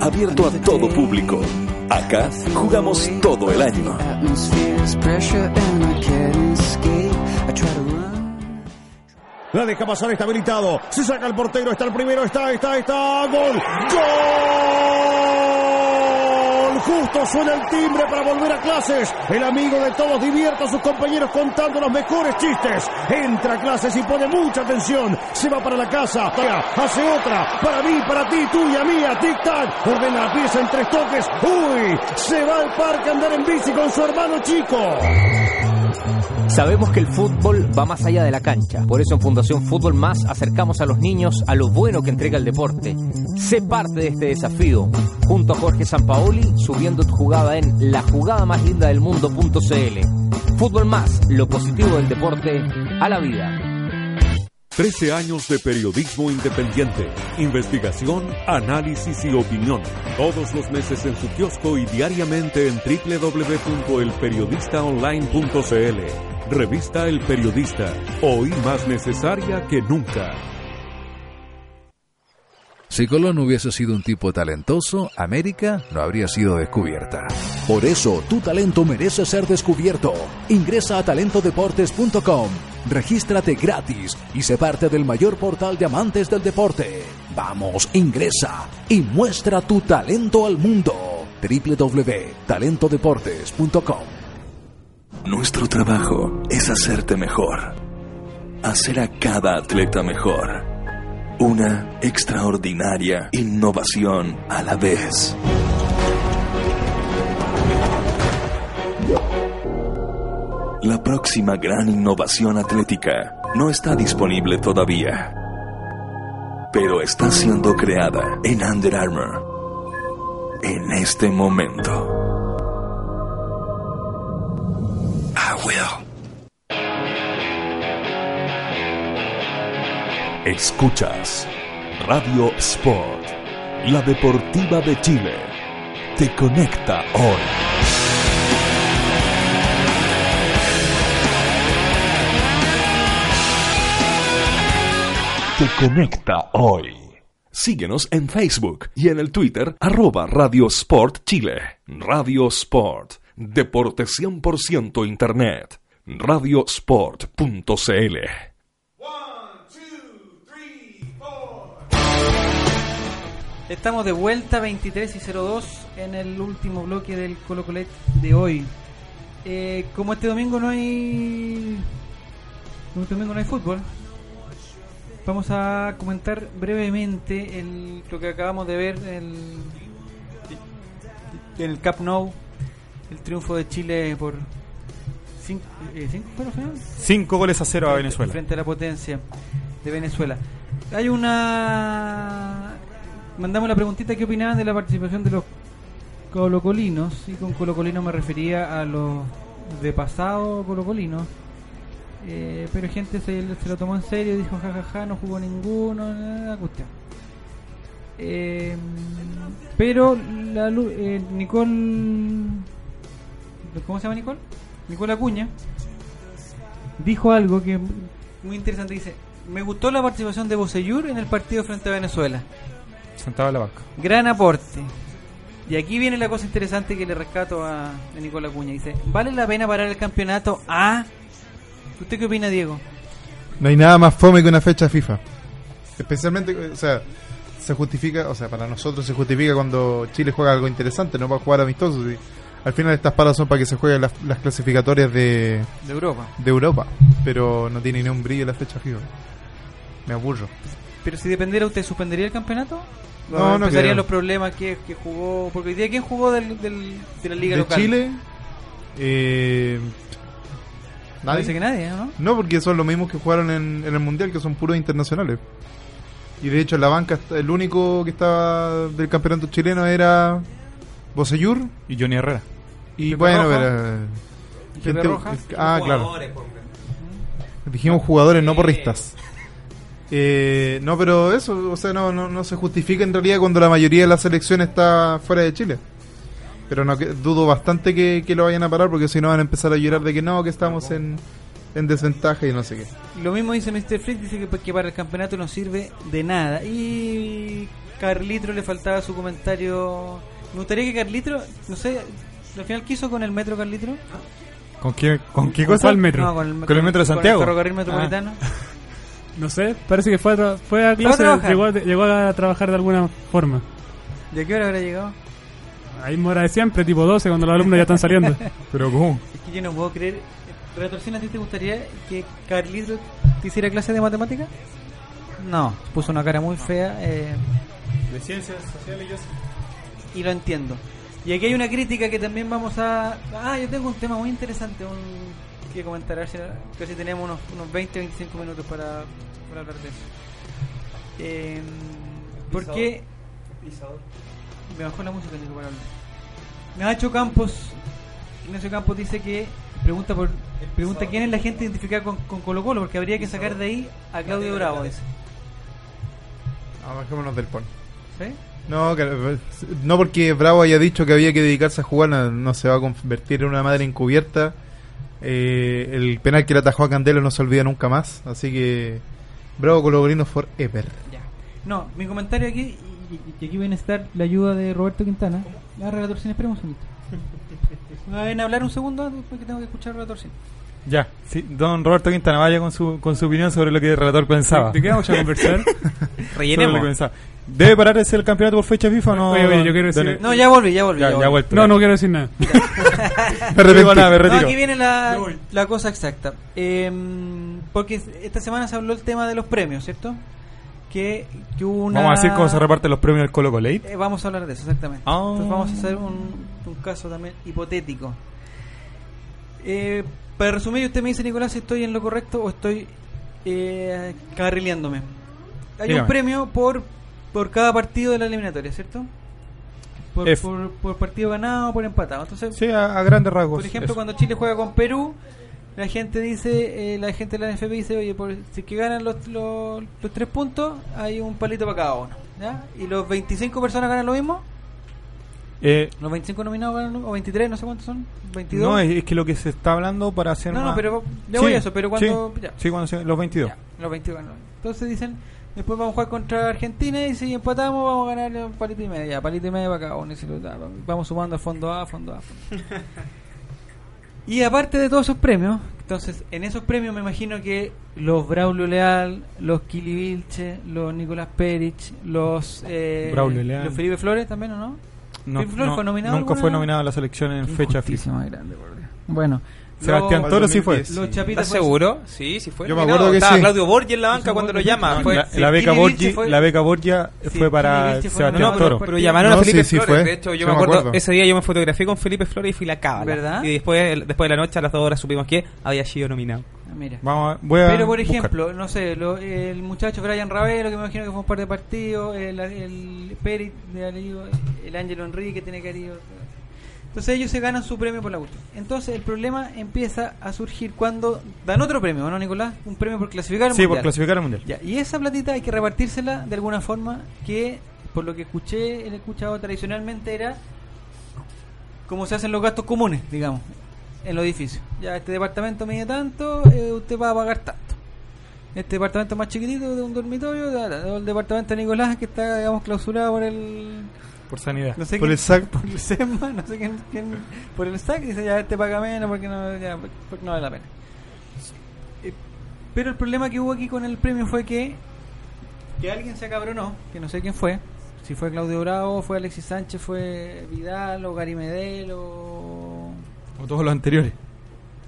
Abierto a todo público. Acá jugamos todo el año. La deja pasar, está habilitado. Se saca el portero, está el primero, está, está, está. ¡Gol! ¡Gol! Justo suena el timbre para volver a clases. El amigo de todos divierta a sus compañeros contando los mejores chistes. Entra a clases y pone mucha atención. Se va para la casa. Hace otra. Para mí, para ti, tuya, mía. Tic-tac. Ordena la pieza en tres toques. ¡Uy! Se va al parque a andar en bici con su hermano chico. Sabemos que el fútbol va más allá de la cancha. Por eso en Fundación Fútbol Más acercamos a los niños a lo bueno que entrega el deporte. Sé parte de este desafío. Junto a Jorge Sampaoli, subiendo tu jugada en la jugada más linda del mundo.cl. Fútbol Más, lo positivo del deporte a la vida. 13 años de periodismo independiente, investigación, análisis y opinión. Todos los meses en su kiosco y diariamente en www.elperiodistaonline.cl. Revista El Periodista, hoy más necesaria que nunca. Si Colón hubiese sido un tipo talentoso, América no habría sido descubierta. Por eso, tu talento merece ser descubierto. Ingresa a talentodeportes.com, regístrate gratis y sé parte del mayor portal de amantes del deporte. Vamos, ingresa y muestra tu talento al mundo. www.talentodeportes.com Nuestro trabajo es hacerte mejor. Hacer a cada atleta mejor. Una extraordinaria innovación a la vez. La próxima gran innovación atlética no está disponible todavía, pero está siendo creada en Under Armour en este momento. Escuchas Radio Sport, la deportiva de Chile. Te conecta hoy. Te conecta hoy. Síguenos en Facebook y en el Twitter arroba Radio Sport Chile. Radio Sport, Deporte 100% Internet. Radiosport.cl Estamos de vuelta 23 y 02 en el último bloque del Colo Colet de hoy. Eh, como este domingo no hay como este domingo no hay fútbol, vamos a comentar brevemente el, lo que acabamos de ver el, en el Cup Nou, el triunfo de Chile por 5 eh, cinco, goles a cero a Venezuela. Frente a la potencia de Venezuela. Hay una. Mandamos la preguntita: ¿qué opinaban de la participación de los colocolinos? Y con colocolinos me refería a los de pasado colocolinos. Eh, pero gente se, se lo tomó en serio dijo: jajaja, no jugó ninguno, nada, cuestión. Eh, pero la, eh, Nicole. ¿Cómo se llama Nicole? Nicole Acuña dijo algo que es muy interesante. Dice: Me gustó la participación de Bocellur en el partido frente a Venezuela. Sentado en la banca. Gran aporte. Y aquí viene la cosa interesante que le rescato a, a Nicolás Acuña. Dice: ¿Vale la pena parar el campeonato a.? ¿Usted qué opina, Diego? No hay nada más fome que una fecha FIFA. Especialmente, o sea, se justifica, o sea, para nosotros se justifica cuando Chile juega algo interesante, no para jugar amistosos. y al final estas paras son para que se jueguen las, las clasificatorias de, De Europa. de Europa, pero no tiene ni un brillo la fecha FIFA. Me aburro. Pero si dependiera, ¿usted suspendería el campeonato? No, ¿O no empezarían los problemas que, que jugó. Porque hoy día, ¿quién jugó del, del- de la liga de local? Chile, eh, Parece que nadie, ¿no? No, porque son los mismos que jugaron en, en el Mundial, que son puros internacionales. Y de hecho la banca está- el único que estaba del campeonato chileno era Bocellur. Y Johnny Herrera. Y bueno, Roja. pero, eh. Ah, claro. Dijimos jugadores, no porristas. Eh, no, pero eso, o sea, no, no, no se justifica en realidad cuando la mayoría de la selección está fuera de Chile. Pero no, que, dudo bastante que, que lo vayan a parar porque si no van a empezar a llorar de que no, que estamos en, en desventaja y no sé qué. Lo mismo dice Mr. Flick, dice que, que para el campeonato no sirve de nada. Y Carlitro le faltaba su comentario. Me gustaría que Carlitro, no sé, al final quiso con el metro Carlitro. ¿Con qué, con qué ¿Con cosa? cuál metro? No, con el, ¿Con el metro de con Santiago? el ferrocarril metropolitano. No sé, parece que fue a, tra- fue a clase, llegó, a, llegó a trabajar de alguna forma. ¿De qué hora habrá llegado? Ahí mora de siempre, tipo 12, cuando los alumnos ya están saliendo. Pero ¿cómo? Es que yo no puedo creer. Retorcina, ¿a ti te gustaría que Carlitro te hiciera clase de matemática? No, puso una cara muy fea. Eh, De ciencias sociales y eso. y lo entiendo. Y aquí hay una crítica que también vamos a... Ah, yo tengo un tema muy interesante un... que comentar, a ver si, casi tenemos unos, unos 20 25 minutos para, para hablar de eso. Eh, ¿Por qué me bajó la música Nico, para hablar? Nacho Campos, Ignacio Campos dice que pregunta por pregunta quién es la gente identificada con, con Colo Colo, porque habría que sacar de ahí a Claudio Bravo, dice. Ah, bajémonos del pon. ¿Sí? No, que- no porque Bravo haya dicho que había que dedicarse a jugar, no, no se va a convertir en una madre encubierta. Eh, el penal que le atajó a Candelo no se olvida nunca más, así que Bravo Colocolino forever. No, mi comentario aquí, y, aquí viene a estar la ayuda de Roberto Quintana. La relator sin esperemos un segundito. ¿Van a hablar un segundo después que tengo que escuchar al relator sin? Ya, sí, don Roberto Quintana vaya con su, con su opinión sobre lo que el relator pensaba. ¿De qué vamos a conversar? Pensaba. ¿Debe pararse el campeonato por fecha FIFA o no? Oye, oye, yo quiero decir- No, ya volví, ya volví. Ya, ya vuelto. No, no quiero decir nada. Me arrepentí. nada, me No, retiro. aquí viene la, la cosa exacta. Em, porque esta semana se habló el tema de los premios, ¿cierto? Que, que una... Vamos a decir cómo se reparten los premios del Colo Colo Eh, vamos a hablar de eso, exactamente. Ah. Entonces vamos a hacer un, un caso también hipotético. Eh, para resumir, usted me dice, Nicolás, si estoy en lo correcto o estoy eh, carrileándome. Hay Dígame. un premio por, por cada partido de la eliminatoria, ¿cierto? Por, por, por partido ganado o por empatado. Entonces, Sí, a, a grandes rasgos. por ejemplo, eso. cuando Chile juega con Perú, la gente dice, eh, la gente de la NFP dice, oye, por, si es que ganan los, los, los tres puntos, hay un palito para cada uno. ¿ya? Y los 25 personas ganan lo mismo. Eh, Los 25 nominados o 23, no sé cuántos son. 22. no, es, es que lo que se está hablando para hacer No, no, pero ya voy a eso, pero cuando- Sí, ya. sí, cuando se- los 22. Los 22 ganan. Entonces dicen, después vamos a jugar contra Argentina y si empatamos vamos a ganar un palito y medio. Ya, palito y medio para cada uno. Y si lo da, vamos sumando a fondo A, fondo A. fondo. Y aparte de todos esos premios, entonces en esos premios me imagino que los Braulio Leal, los Kili Vilche, los Nicolás Perich, los, eh, Braulio Leal. los Felipe Flores también, ¿o no? No, Felipe Flores no, fue nominado nunca alguna fue nominado a la selección en Qué fecha FIFA. más grande, por Dios. Bueno, Sebastián los- Toro sí fue. Los ¿Estás seguro? Sí, sí fue. Yo me acuerdo que Estaba sí. Claudio Borgi en la banca cuando lo llama. Fue, la, sí. la beca Kili Borgi, Vilche fue- la beca Borgia Sí, fue para fue Sebastián nominado, Toro. Pero llamaron No, a Felipe sí, sí Flores. fue. De hecho, yo Yo me me acuerdo, acuerdo. ese día yo me fotografié con Felipe Flores y fui la cábala. ¿Verdad? Y después, el- después de la noche, a las dos horas, supimos que había sido nominado. Mira. Vamos a- voy a Pero por buscar. ejemplo, no sé, lo- el muchacho Brian Ravelo, que me imagino que fue un par de partidos, el, el Peri de Aligo, el Ángelo Enrique tiene que ido. Entonces ellos se ganan su premio por la cuestión. Entonces el problema empieza a surgir cuando dan otro premio, ¿no, Nicolás? Un premio por clasificar al Sí, por mundial. clasificar al mundial. Ya, y esa platita hay que repartírsela de alguna forma que, por lo que escuché, he escuchado tradicionalmente era como se hacen los gastos comunes, digamos, en los edificios. Ya este departamento mide tanto, eh, usted va a pagar tanto. Este departamento más chiquitito de un dormitorio, el departamento de Nicolás que está, digamos, clausurado por el... Por sanidad. No sé Por quién- el SAC. Por el SEMA, no sé quién, quién- Por el SAC, dice ya este paga menos porque no, ya, porque no vale la pena. Eh, Pero el problema que hubo aquí con el premio fue que que alguien se acabronó, que no sé quién fue, si fue Claudio Bravo, fue Alexis Sánchez, fue Vidal o Gary Medel o, O todos los anteriores.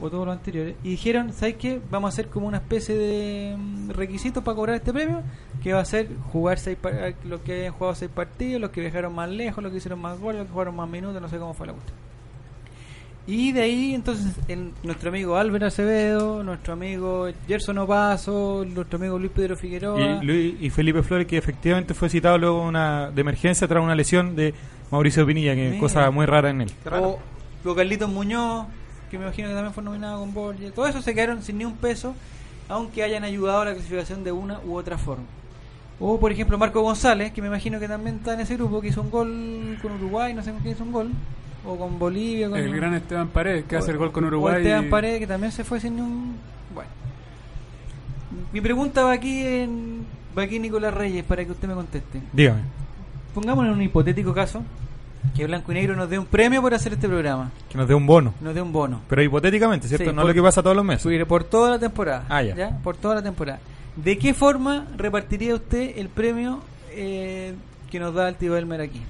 o todos los anteriores, y dijeron, ¿sabes qué? Vamos a hacer como una especie de mm, requisitos para cobrar este premio, que va a ser jugar seis par- los que hayan jugado seis partidos, los que viajaron más lejos, los que hicieron más goles, los que jugaron más minutos, no sé cómo fue la cuestión. Y de ahí entonces el- nuestro amigo Álvaro Acevedo, nuestro amigo Gerson Opaso, nuestro amigo Luis Pedro Figueroa, Y, Luis- y Felipe Flores, que efectivamente fue citado luego una, de emergencia tras una lesión de Mauricio Pinilla, que es cosa muy rara en él. O, o Carlitos Muñoz, que me imagino que también fue nominado con Borges. Todo eso se quedaron sin ni un peso, aunque hayan ayudado a la clasificación de una u otra forma. O, por ejemplo, Marco González, que me imagino que también está en ese grupo, que hizo un gol con Uruguay, no sé con quién hizo un gol. O con Bolivia. Con El gran Esteban Paredes, que o- hace el gol con o Uruguay. Esteban y- Paredes, que también se fue sin ni un... Bueno. Mi pregunta va aquí en... Va aquí Nicolás Reyes, para que usted me conteste. Dígame. Pongamos en un hipotético caso que Blanco y Negro nos dé un premio por hacer este programa. Que nos dé un bono. Nos dé un bono. Pero hipotéticamente, ¿cierto? Sí, no por- lo que pasa todos los meses. Por, por toda la temporada. Ah, ya. Por toda la temporada. ¿De qué forma repartiría usted el premio eh, que nos da el tío Elmer aquí?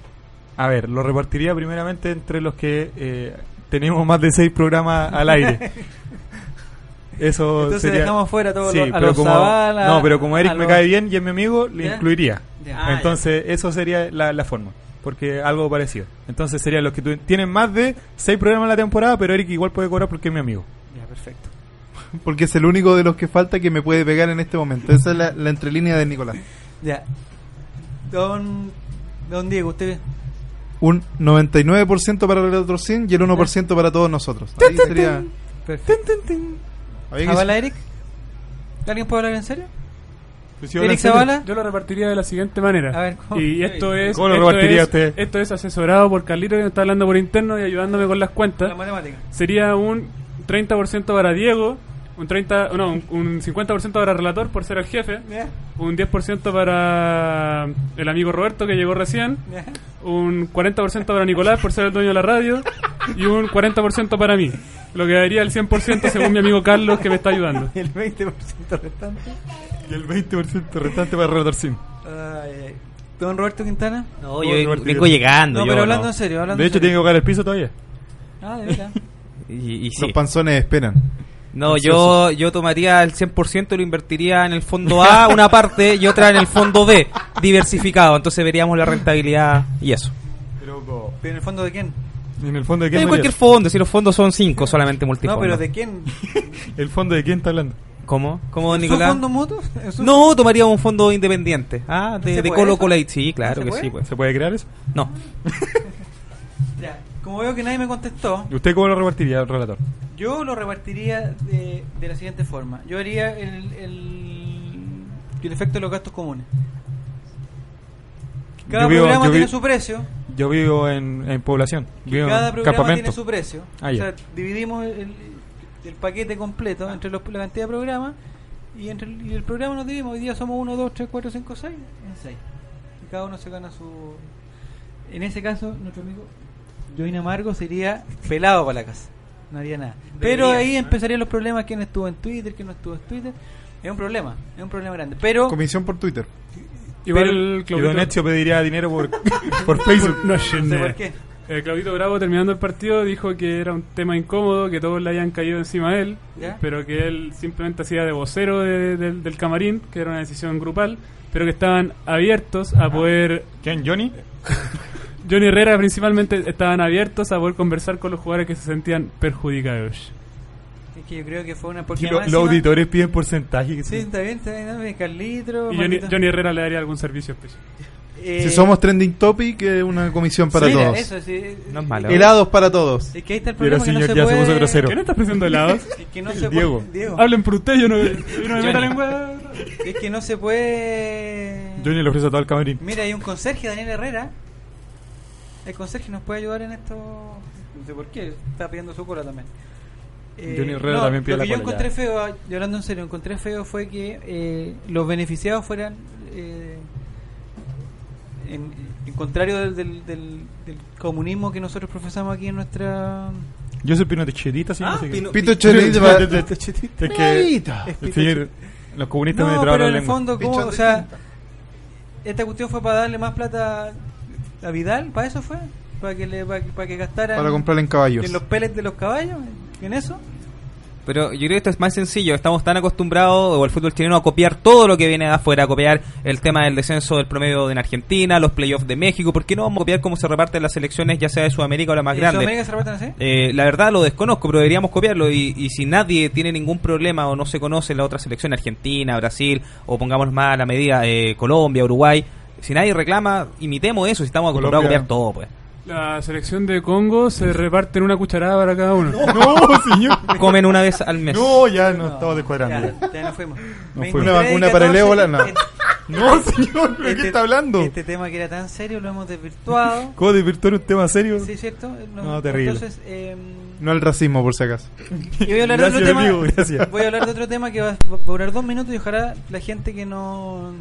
A ver, lo repartiría primeramente entre los que eh, tenemos más de seis programas al aire. Eso Entonces sería... dejamos fuera a todos Sí, los- a pero los como, Zavala, No, pero como Eric me los- cae bien y es mi amigo, le ¿Ya? incluiría. Ya. Ah, Entonces, eso sería la, la forma. Porque algo parecido. Entonces, serían los que tu- tienen más de seis programas en la temporada, pero Eric igual puede cobrar porque es mi amigo. Ya, perfecto. Porque es el único de los que falta que me puede pegar en este momento. Esa es la, la entrelínea de Nicolás. Ya. Don, don Diego, usted... Un 99% para el otro 100 y el 1% para todos nosotros. Ahí sería... Perfecto. ¿Zavala Eric? ¿Alguien puede hablar en serio? Pues. Yo lo repartiría de la siguiente manera. A ver, ¿cómo? Y esto es. ¿Cómo lo esto repartiría es- usted? Esto es asesorado por Carlito que me está hablando por interno y ayudándome con las cuentas. La matemática. Sería un 30% para Diego, un 30, no, un, un 50% para Relator por ser el jefe, Ya. un 10% para el amigo Roberto que llegó recién, Ya. un 40% para Nicolás por ser el dueño de la radio y un 40% para mí. Lo que daría el 100% según mi amigo Carlos que me está ayudando. El 20% restante. Y el 20% restante para Relator Sim. Ay. Don Roberto Quintana. No, yo Roberto, vengo llegando. No, yo pero hablando no. en serio. Hablando De en hecho, tiene que tocar el piso todavía. Ah, de verdad. Y, y sí. Los panzones esperan. No, yo, yo tomaría el 100% y lo invertiría en el fondo A, una parte, y otra en el fondo B, diversificado. Entonces veríamos la rentabilidad y eso. Pero, ¿Pero en el fondo de quién? ¿En el fondo de En quién? cualquier María? fondo, si los fondos son 5 solamente multifondos. No, pero ¿de quién? ¿El fondo de quién está hablando? ¿Cómo? ¿Cómo, ¿En su Nicolás? fondo mutuo? ¿En su- No, tomaría un fondo independiente. Ah, ¿Se de, de Colo? Colate, sí, claro ¿Se que puede? sí. Pues. ¿Se puede crear eso? No. Ya. Como veo que nadie me contestó, ¿Y usted cómo lo repartiría, el relator? yo lo repartiría de, de la siguiente forma. Yo haría el, el, el efecto de los gastos comunes. Cada vivo- programa vi- tiene su precio. Yo vivo en, en población. Vivo Cada en programa campamento. tiene su precio. Ah, o sea, dividimos el, el paquete completo entre los, la cantidad de programas y entre el, y el programa nos dividimos. Hoy día somos 1, 2, 3, 4, 5, 6 en 6. Y cada uno se gana su... En ese caso, nuestro amigo Join Amargo sería pelado para la casa. no haría nada. Pero ahí empezarían los problemas, quién estuvo en Twitter, quién no estuvo en Twitter. Es un problema, es un problema grande. Pero Comisión por Twitter. Igual Y Don Ezio pediría dinero por, por Facebook. No, no sé por qué. Eh, Claudito Bravo, terminando el partido, dijo que era un tema incómodo, que todos le hayan caído encima de él, ¿Ya? pero que él simplemente hacía de vocero de- de- del camarín, que era una decisión grupal, pero que estaban abiertos a poder... ¿Quién, Johnny? Johnny Herrera principalmente estaban abiertos a poder conversar con los jugadores que se sentían perjudicados. Es que yo creo que fue una porque lo- los auditores piden porcentaje. que Sí, sí. está bien, está bien, dame Carlitro. Y Johnny. Johnny Herrera le daría algún servicio especial. Eh, Si somos trending topic, es una comisión para sí, todos. eso, sí. No es malo. Helados para todos. Es que ahí está el Pero problema que no señor, se ya se puede... puso grosero. ¿Qué no estás helados? Es que no se Diego. puede... Diego. Hablen por usted, yo no, yo no me meto en hueá. Es que no se puede... Johnny le ofrece a todo el camarín. Mira, hay un conserje, Daniel Herrera. El conserje nos puede ayudar en esto. No sé por qué, está pidiendo su cola también. Eh, Johnny Herrera también pide lo la que yo cola, encontré ya. feo, hablando en serio, encontré feo fue que eh, los beneficiados fueran eh, en, en contrario del, del, del- del comunismo que nosotros profesamos aquí en nuestra. Yo soy Pino Techetita, sí, Ah, no sé qué. Pino- Pito Chelita. Es que los comunistas me No, traban pero en el fondo, ¿cómo? O sea, esta cuestión fue para darle más plata a Vidal, ¿para eso fue? ¿Para que, le, para, que- para que gastaran Para comprarle en caballos. en los pellets de los caballos? ¿En eso? Pero yo creo que esto es más sencillo. Estamos tan acostumbrados, o el fútbol chileno, a copiar todo lo que viene de afuera, a copiar el tema del descenso del promedio en Argentina, los playoffs de México. ¿Por qué no vamos a copiar cómo se reparten las selecciones, ya sea de Sudamérica o la más ¿En grande? Sudamérica se reparten así? Eh, la verdad lo desconozco, pero deberíamos copiarlo. Y, y si nadie tiene ningún problema o no se conoce la otra selección, Argentina, Brasil, o pongamos más a la medida eh, Colombia, Uruguay, si nadie reclama, imitemos eso. Si estamos acostumbrados Colombia. a copiar todo, pues. La selección de Congo se reparte en una cucharada para cada uno. No, señor. Comen una vez al mes. No, ya no, estamos descuadrando. Ya, ya nos fuimos. No 23 fuimos. Una vacuna para el 14, ébola, no. este- No, señor, ¿de qué este- está hablando? Este tema que era tan serio lo hemos desvirtuado. ¿Cómo desvirtuar un tema serio? Sí, ¿cierto? No, terrible. Entonces, eh, No el racismo, por si acaso. y voy a hablar de otro tema. amigo, gracias. Voy a hablar de otro tema que va, va a durar dos minutos y ojalá la gente que no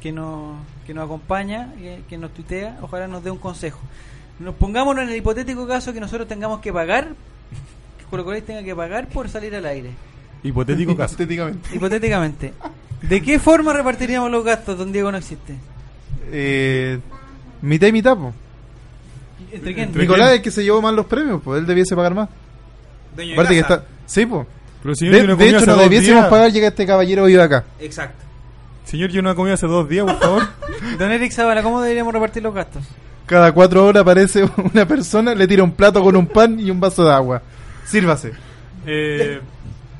que no que nos acompaña, que, que nos tuitea, ojalá nos dé un consejo. Nos pongámonos en el hipotético caso que nosotros tengamos que pagar, que Colo Colo tenga que pagar por salir al aire. Hipotético caso. Hipotéticamente. Hipotéticamente. ¿De qué forma repartiríamos los gastos, don Diego no existe? Eh, mitad y mitad, po. ¿Entre quién? Entre- Nicolás es el que se llevó más los premios, pues él debiese pagar más. Dueño de Aparte que casa. está. Sí, pues. Pero señor, De, de hecho, no debiésemos días. pagar, llega este caballero vive acá. Exacto. Señor, yo no he comido hace dos días, por favor. Don Eric Zavala, ¿cómo deberíamos repartir los gastos? Cada cuatro horas aparece una persona, le tira un plato con un pan y un vaso de agua. Sírvase. Eh,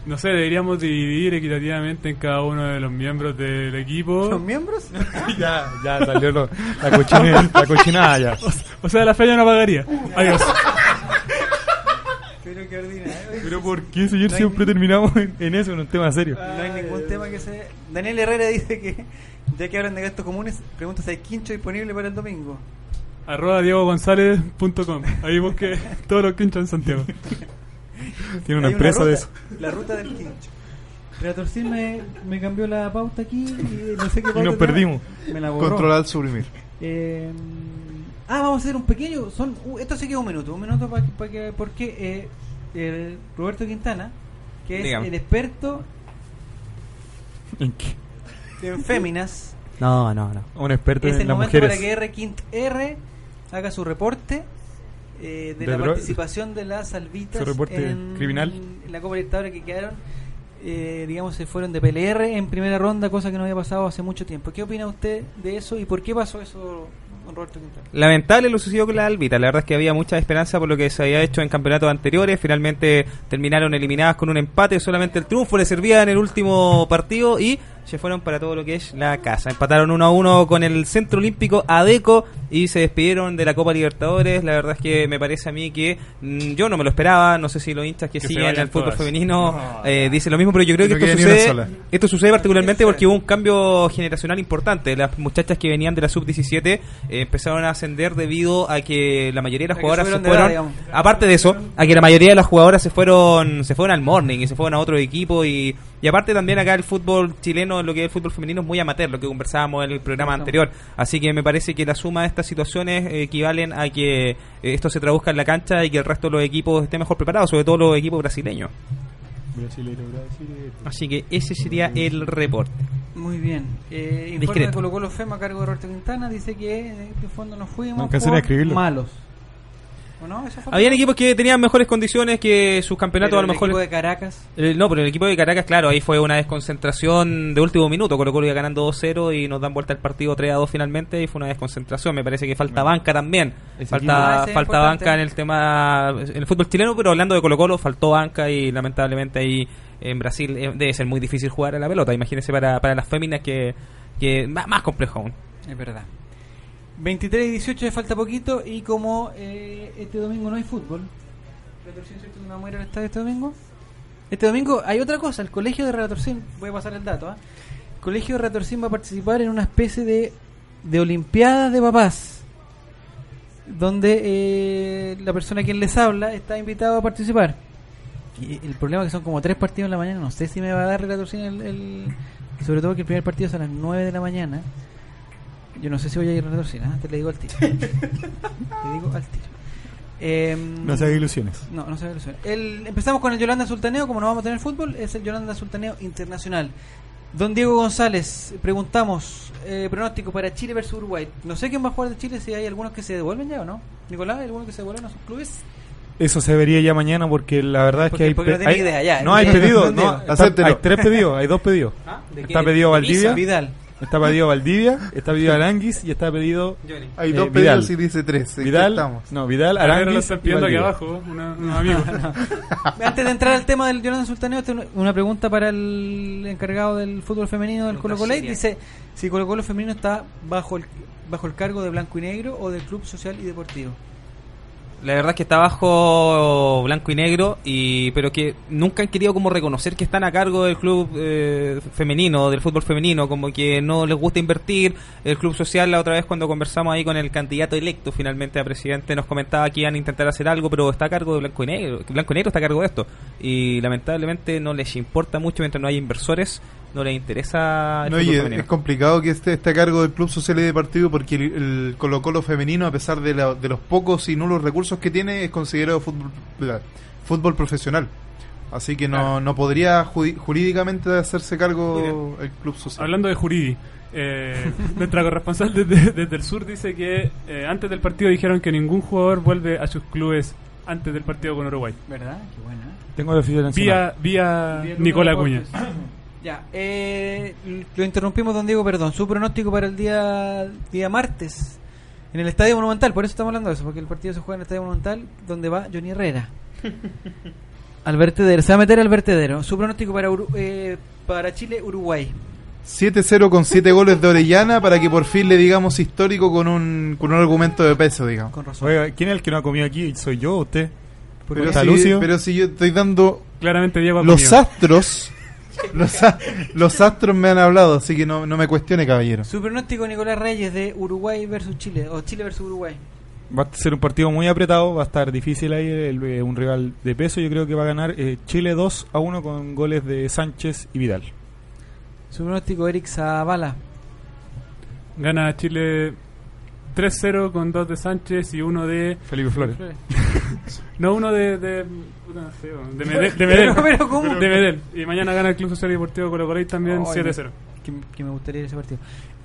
no sé, deberíamos dividir equitativamente en cada uno de los miembros del equipo. ¿Los miembros? ya, ya salió lo- la, cochina, la cochinada ya. O sea, la feña no pagaría. Adiós. Qué ordinario. Pero ¿por qué, señor, No siempre terminamos en, en eso, en un tema serio? No hay ningún tema que se... Daniel Herrera dice que, ya que hablan de gastos comunes, pregunta si hay quincho disponible para el domingo. Arroba diegogonzalez.com. Ahí busque todos los quinchos en Santiago. Tiene una Hay empresa de ruta- eso. La ruta del quincho. Pero Torcil me, me cambió la pauta aquí y no sé qué pauta Y nos perdimos. Me la borró. Controlar, suprimir. Eh, ah, vamos a hacer un pequeño. Son, uh, esto sí que es un minuto. Un minuto para que. Porque eh, el Roberto Quintana, que es Dígame. el experto ¿En qué? en féminas, No, no, no. Un experto es en el las momento mujeres. para que R. Quint R haga su reporte eh, de, De la dro- participación de las salvitas Su reporte en, criminal. en la Copa Libertadores que quedaron. eh, digamos, se fueron de PLR en primera ronda, cosa que no había pasado hace mucho tiempo. ¿Qué opina usted de eso y por qué pasó eso, Lamentable lo sucedió con la Albita. La verdad es que había mucha esperanza por lo que se había hecho en campeonatos anteriores. Finalmente terminaron eliminadas con un empate. Solamente el triunfo le servía en el último partido y se fueron para todo lo que es la casa. Empataron 1 a 1 con el Centro Olímpico ADECO y se despidieron de la Copa Libertadores. La verdad es que me parece a mí que mm, yo no me lo esperaba. No sé si los hinchas que, siguen el fútbol todas. femenino eh, dicen lo mismo, pero yo creo Que que, no esto sucede, esto sucede particularmente porque hubo un cambio generacional importante. Las muchachas que venían de la sub-17 eh, empezaron a ascender debido a que la mayoría de las A jugadoras se edad, fueron, aparte de eso, a que la mayoría de las jugadoras se fueron se fueron al morning y se fueron a otro equipo y Y aparte también acá el fútbol chileno, lo que es el fútbol femenino, es muy amateur, lo que conversábamos en el programa Exacto. anterior. Así que me parece que la suma de estas situaciones eh, equivalen a que eh, esto se traduzca en la cancha y que el resto de los equipos esté mejor preparados, sobre todo los equipos brasileños. Brasileiro, brasileiro. Así que ese sería el reporte. Muy bien. Eh, informe Discreto. de Colo Colo FEMA a cargo de Roberto Quintana dice que eh, de fondo nos fuimos No por malos. ¿O no? ¿Eso fue Habían equipos que tenían mejores condiciones que sus campeonatos Pero a lo el mejor. equipo de Caracas. Eh, no, pero el equipo de Caracas, claro, ahí fue una desconcentración de último minuto. Colo Colo iba ganando 2-0 y nos dan vuelta el partido 3-2 finalmente y fue una desconcentración. Me parece que falta banca también. Falta, falta banca en el tema, en el fútbol chileno, pero hablando de Colo Colo, faltó banca y lamentablemente ahí en Brasil eh, debe ser muy difícil jugar a la pelota. Imagínense para, para las féminas que, que más, más complejo aún. Es verdad. 23 y 18 ya falta poquito y como eh, este domingo no hay fútbol, Retorcín, ¿cierto que no vamos a ir al estadio este domingo? Este domingo hay otra cosa, el colegio de Retorcín, voy a pasar el dato, ¿ah? el colegio de Retorcín va a participar en una especie de, de olimpiadas de papás, donde eh, la persona quien les habla está invitado a participar. Y el problema es que son como tres partidos en la mañana, no sé si me va a dar Retorcín el, el... Sobre todo que el primer partido es a las 9 de la mañana. Yo no sé si voy a ir a retorcir, ¿ah? te le digo al tiro. te digo al tiro. Em, No se haga ilusiones. No, no se haga ilusiones. El- empezamos con el Yolanda Sultaneo, como no vamos a tener fútbol, es el Yolanda Sultaneo Internacional. Don Diego González, preguntamos, eh, pronóstico para Chile versus Uruguay. No sé quién va a jugar de Chile, si hay algunos que se devuelven ya o no. Nicolás, ¿hay algunos que se devuelven a sus clubes? Eso se vería ya mañana porque la verdad es Porque- que hay, porque no hay- idea ya. no hay pedidos, no, hay tres pedidos, hay dos pedidos. ¿Ah? ¿De Está qué? pedido ¿De Valdivia, Vidal. Está pedido Valdivia, está pedido Aranguis y está pedido Hay eh, dos Vidal. pedidos y dice tres. ¿en qué Vidal, estamos? no, Vidal, Ahora lo Aranguis están y pidiendo aquí Valdivia. abajo, una- unos amigos. Antes de entrar al tema del Yolanda Sultaneo, tengo una- pregunta para el encargado del fútbol femenino del Colo Colo. seria. Dice si Colo Colo femenino está bajo el, bajo el cargo de Blanco y Negro o del Club Social y Deportivo. La verdad es que está bajo blanco y negro, y pero que nunca han querido como reconocer que están a cargo del club eh, femenino, del fútbol femenino, como que no les gusta invertir. El club social, la otra vez cuando conversamos ahí con el candidato electo finalmente a presidente, nos comentaba que iban a intentar hacer algo, pero está a cargo de blanco y negro. Blanco y negro está a cargo de esto. Y lamentablemente no les importa mucho mientras no haya inversores, no les interesa el No, fútbol y es, complicado que esté, esté a cargo del Club Social y Deportivo porque el, el Colo Colo femenino, a pesar de, la- de los pocos y nulos recursos que tiene, es considerado fútbol, fútbol profesional. Así que no, no podría jurídicamente hacerse cargo el Club Social. Hablando de Juridi, eh, nuestra corresponsal desde, desde el sur dice que eh, antes del partido dijeron que ningún jugador vuelve a sus clubes antes del partido con Uruguay. ¿Verdad? Qué buena. Tengo de oficial Vía, vía Vía Acuña. Deportes. Ya, eh, lo interrumpimos, don Diego, perdón. Su pronóstico para el día día martes en el Estadio Monumental, por eso estamos hablando de eso, porque el partido se juega en el Estadio Monumental, donde va Johnny Herrera. al vertedero, se va a meter al vertedero. Su pronóstico para, Uru- eh, para Chile-Uruguay. 7-0 con 7 goles de Orellana para que por fin le digamos histórico con un, con un argumento de peso, digamos. Con razón. Oiga, ¿quién es el que no ha comido aquí? ¿Soy yo o usted? Pero ¿Está si, Lucio? pero si yo estoy dando Claramente Diego ha los comido. astros, los, a- los astros me han hablado, así que no, no me cuestione, caballero. Su pronóstico Nicolás Reyes de Uruguay versus Chile, o Chile versus Uruguay. Va a ser un partido muy apretado, va a estar difícil ahí, el- eh, un rival de peso. Yo creo que va a ganar eh, Chile 2 a 1 con goles de Sánchez y Vidal. Su pronóstico Eric Zavala. Gana Chile 3-0 con dos de Sánchez y uno de... Felipe Flores. No, uno de... de de Medel. De Medel. Pero, pero, ¿cómo? De Medel. Y mañana gana el Club Social y Deportivo Colo Colo y también Ay, 7-0. Que, que me gustaría ir a ese partido.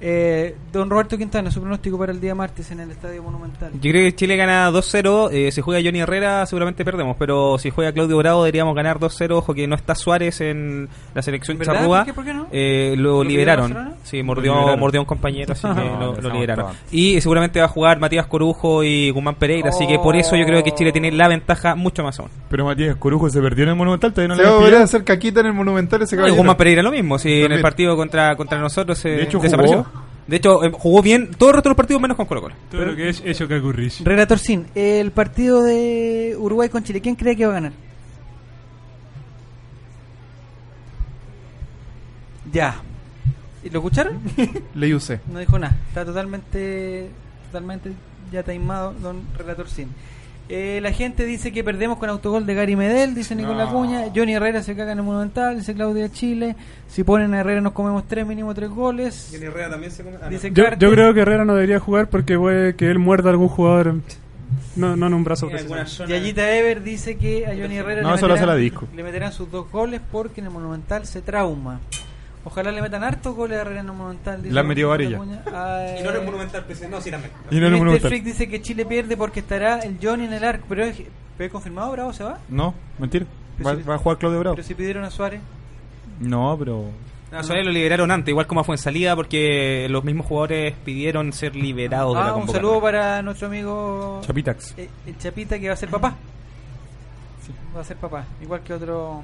Eh, don Roberto Quintana, su pronóstico para el día martes en el Estadio Monumental. Yo creo que Chile gana 2-0. eh, si juega Johnny Herrera, seguramente perdemos. Pero si juega Claudio Bravo, deberíamos ganar 2-0. Ojo que no está Suárez en la selección ¿Verdad? charrúa. ¿Por qué? ¿Por qué no? Eh, lo, ¿Lo liberaron. Sí, Lo mordió, liberaron. mordió a un compañero, así que No, lo, lo liberaron. todos. Y seguramente va a jugar Matías Corujo y Guzmán Pereira. Así que por eso yo creo que Chile tiene la ventaja mucho más aún. Pero Matías Corujo se perdió en el Monumental, todavía no Se le va a hacer caquita en el Monumental ese No, y. Guzmán Pereira lo mismo. Si en el partido contra, contra nosotros se De hecho, jugó. De hecho, eh, jugó bien todos los otros partidos menos con Colo Colo. Todo lo que es hecho que ocurrís. Relator Sin, el partido de Uruguay con Chile, ¿quién cree que va a ganar? Ya. ¿Y ¿Lo escucharon? Le usé. No dijo nada. Está totalmente, totalmente ya taimado, don Relator Sin. Eh, la gente dice que perdemos con autogol de Gary Medel, dice Nicolás No. Cuña. Johnny Herrera se caga en el Monumental, dice Claudia Chile. Si ponen a Herrera nos comemos tres, mínimo tres goles. Johnny Herrera también se come- ah, no. Dice Yo, Carter. yo creo que Herrera no debería jugar porque puede que él muerda a algún jugador. No, no en un brazo. Zona- Yayita Ever dice que a Johnny Herrera No, le, eso lo hace meterán, la disco. le meterán sus dos goles porque en el Monumental se trauma. Ojalá le metan hartos goles a Herrera en el Monumental. Le han metido. Ah, Y no en el eh, Monumental, pues, no, sí también. Y no en el Mr. Monumental. Freak dice que Chile pierde porque estará el Johnny en el arco. Pero es, pero es confirmado, Bravo se va. No, mentira. Va, si- va a jugar Claudio Bravo. Pero si pidieron a Suárez. No, pero. No, a Suárez lo liberaron antes, igual como fue en salida, porque los mismos jugadores pidieron ser liberados de la Ah, un saludo para nuestro amigo Chapitax. eh, el Chapita que va a ser papá. Va a ser papá, igual que otro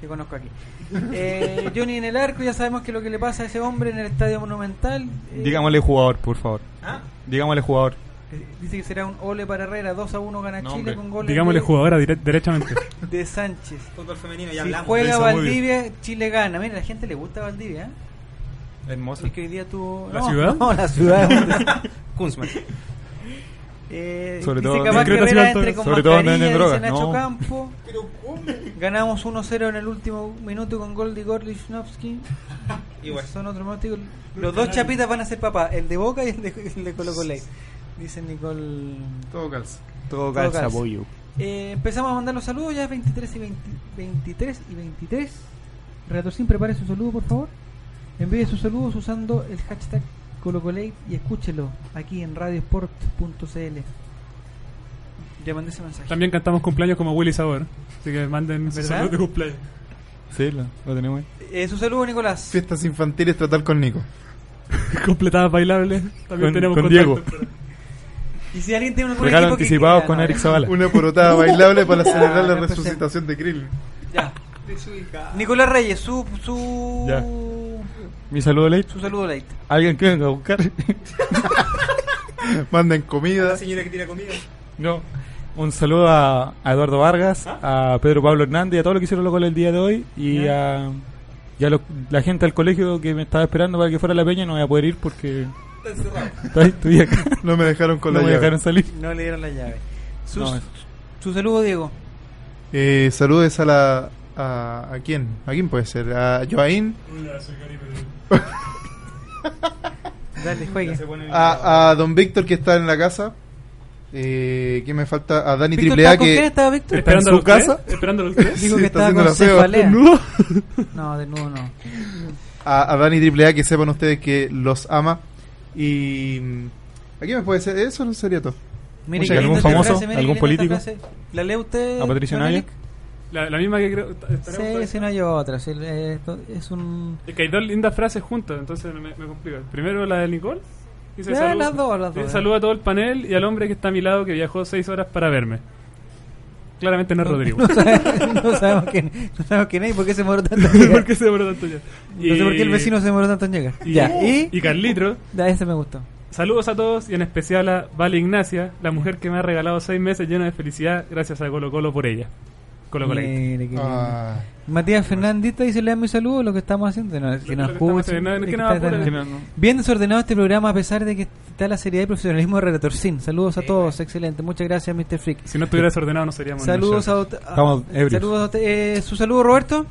que conozco aquí. Eh, Johnny en el arco, ya sabemos que lo que le pasa a ese hombre en el estadio monumental. eh, Digámosle jugador, por favor. ¿Ah? Digámosle jugador. eh, Dice que será un ole para Herrera, 2 a 1 gana No, Chile hombre. con goles Digámosle de, jugadora dire- derechamente. de Sánchez. Fútbol femenino, ya Si hablamos. juega Valdivia, Chile gana. Mira, a la gente le gusta Valdivia. ¿eh? Hermoso. Es que hoy día tuvo. ¿La no, ciudad? No, la ciudad. Kunzman. Eh, Sobre dice todo- capaz Herrera entre con sobre todo drogas, Nacho no. Campo. Ganamos 1-0 en el último minuto con gol de Igor Lichnowsky. Igual. Son otros motivos. Los dos chapitas van a ser papá, el de Boca y el de, el de Colo Colo. Dice Nicole. Todo calza. Todo calza, calza, pollo. Eh, empezamos a mandar los saludos ya 23 y 20 23 y 23. Reatorcín, prepare su saludo, por favor. Envíe sus saludos usando el hashtag ColocoLate y escúchelo aquí en radiosport.cl. Ya mandé ese mensaje. También cantamos cumpleaños como Willy Sabor. Así que manden saludos de cumpleaños. Sí, lo, lo tenemos ahí. Eh, su saludo, Nicolás. Fiestas infantiles, tratar con Nico. Completadas bailables. También Con- tenemos con contacto. Y si alguien tiene un Regalo equipo que con Eric. Zavala. Una porotada bailable para Ya, celebrar la resucitación de Krill. Ya. Nicolás Reyes, su su Ya. Mi saludo, Late. su saludo late. Alguien que venga a buscar. Manden comida. señora que tira comida. No. Un saludo a, a Eduardo Vargas, a Pedro Pablo Hernández y a todos los que hicieron lo el día de hoy. Y a, y a los- la gente del colegio que me estaba esperando para que fuera a la peña. No voy a poder ir porque estoy, estoy acá. No me dejaron con no la me llave. dejaron salir. No le dieron la llave. Su, No, su saludo, Diego. Eh, saludes a la. A, ¿A quién? ¿A quién puede ser? ¿A Joaín? Dale, juegue. A, a Don Víctor que está en la casa. Eh, ¿Quién me falta? A Dani Víctor, Triple A ¿está con quién que estaba Víctor? está en Esperando su los tres, casa. Esperando los tres. Dijo Sí, que está estaba con la feo. cefalea. ¿Desnudo? No, desnudo no. A, a Dani Triple A que sepan ustedes que los ama. Y. mm, ¿A quién me puede ser? Eso no sería todo. Mire Muchas qué gracias. linda ¿Algún esta famoso? frase, mire qué ¿Algún linda político? frase. ¿La lee usted? ¿A Patricia don Naya? La, la misma que creo. Sí, si no hay otra. eh, esto es un. Es que hay dos lindas frases juntas, entonces me, me complica. Primero la de Nicole. Dice, saludo- las dos, las dos, a todo el panel y al hombre que está a mi lado que viajó seis horas para verme. Claramente no es Rodrigo. No sabemos, no sabemos quién, no sabemos quién es y por qué se demoró tanto en llegar. ¿Por qué se demoró tanto ya? No sé por qué el vecino se demoró tanto en llegar. Y, ya, y. y Carlitro. Ya, ese me gustó. Saludos a todos y en especial a Vale Ignacia, la mujer que me ha regalado seis meses llenos de felicidad gracias a Colo Colo por ella. Colo. Mire, qué. Ah, Matías Fernandita dice: Le dan mi saludo lo que estamos haciendo. No, que Lo- nos escuchen. Bien desordenado este programa a pesar de que está la seriedad y profesionalismo de Relatorcín. Saludos a todos, excelente. Muchas gracias, Mr. Freak. Si no estuviera desordenado no seríamos Saludos a, saludos a usted. Eh, su saludo, Roberto.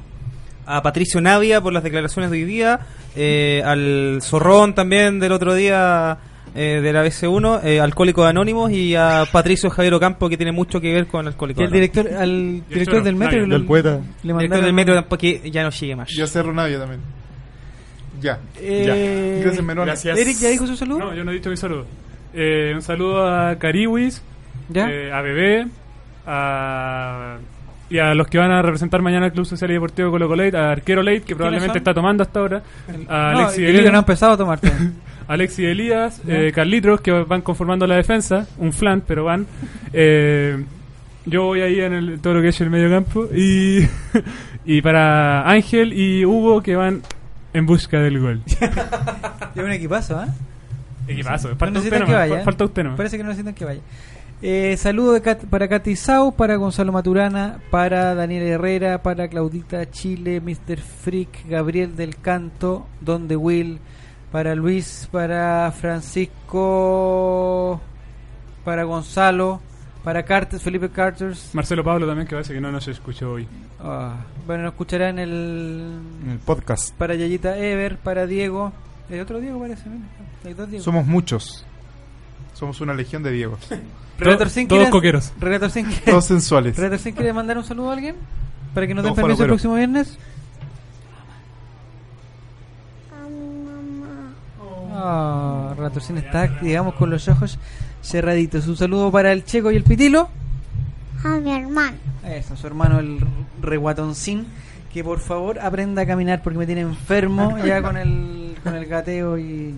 A Patricio Navia por las declaraciones de hoy día. eh, al Zorrón también del otro día eh, de la BC1. eh, Alcohólicos Anónimos. Y a Patricio Javier Ocampo que tiene mucho que ver con Alcohólicos el director, al director del metro Navia, le- del poeta. le Director del metro tampoco que ya no llegue más. yo cerro Navia también. Ya. Eh, ya. Gracias, Menor. Gracias. Eric ya dijo su saludo. No, yo no he dicho mi saludo. Eh, un saludo a Cariwis, ¿Ya? eh, a Bebé, a... y a los que van a representar mañana al Club Social y Deportivo Colo Colo Late, a Arquero Late, que probablemente son? está tomando hasta ahora, a no, Alexi el libro no ha empezado a tomar. Alexi Elías eh, Carlitos, que van conformando la defensa, un flan, pero van. Eh, yo voy ahí en el, todo lo que es el medio campo, y, y para Ángel y Hugo, que van en busca del gol. Es un equipazo, ¿ah? Equipazo, No falta usted nomás, vaya. ¿eh? falta usted nomás. Parece que no necesitan que vaya. Eh, saludo de Kat- para Katy Sau, para Gonzalo Maturana, para Daniel Herrera, para Claudita Chile, Mr. Freak, Gabriel del Canto, Don de Will, para Luis, para Francisco, para Gonzalo, Para Carter, Felipe Carters. Marcelo Pablo también, que parece que no nos escuchó hoy. Ah, bueno, nos escuchará en el, En el podcast. Para Yayita Ever, para Diego. ¿Hay otro Diego parece? Hay dos Diego. Somos muchos. Somos una legión de Diego. Relator Sin, todos ¿quieres- coqueros. Relator Sin, ¿quieres- Todos sensuales. Relator Sin, ¿quiere mandar un saludo a alguien? Para que nos den permiso el próximo viernes. A mi mamá. Sin está, digamos, con los ojos cerraditos. Un saludo para el Checo y el Pitilo. A mi hermano. Eso, su hermano el reguatoncín. Que por favor aprenda a caminar porque me tiene enfermo ya con el, con el gateo y,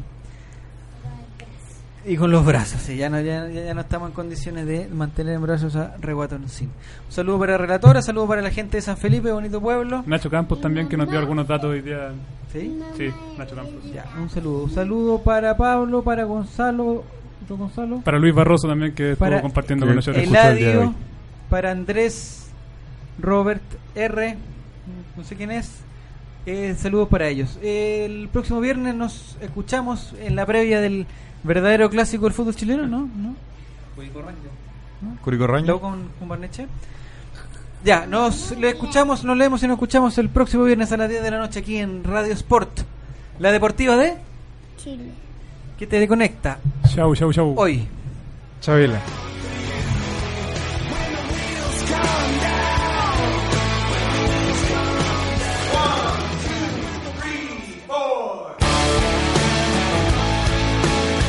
y con los brazos. sí, ya, no, ya, ya no estamos en condiciones de mantener en brazos a reguatoncín. Un saludo para la relatora, saludo para la gente de San Felipe, bonito pueblo. Nacho Campos también, que nos dio algunos datos hoy día. ¿Sí? Sí, Nacho Campos. Ya, un saludo. Un saludo para Pablo, para Gonzalo. ¿Otro Gonzalo? Para Luis Barroso también, que estuvo Para compartiendo con nosotros. Eladio, para Andrés, Robert R, no sé quién es. Eh, saludos para ellos. El próximo viernes nos escuchamos en la previa del verdadero clásico del fútbol chileno, ¿no? ¿No? Curico Raño. Luego con, con Barneche. Ya, nos le escuchamos, nos leemos y nos escuchamos el próximo viernes a las 10 de la noche aquí en Radio Sport, la deportiva de Chile. que te conecta Chau, chau, chau. hoy. Chabela.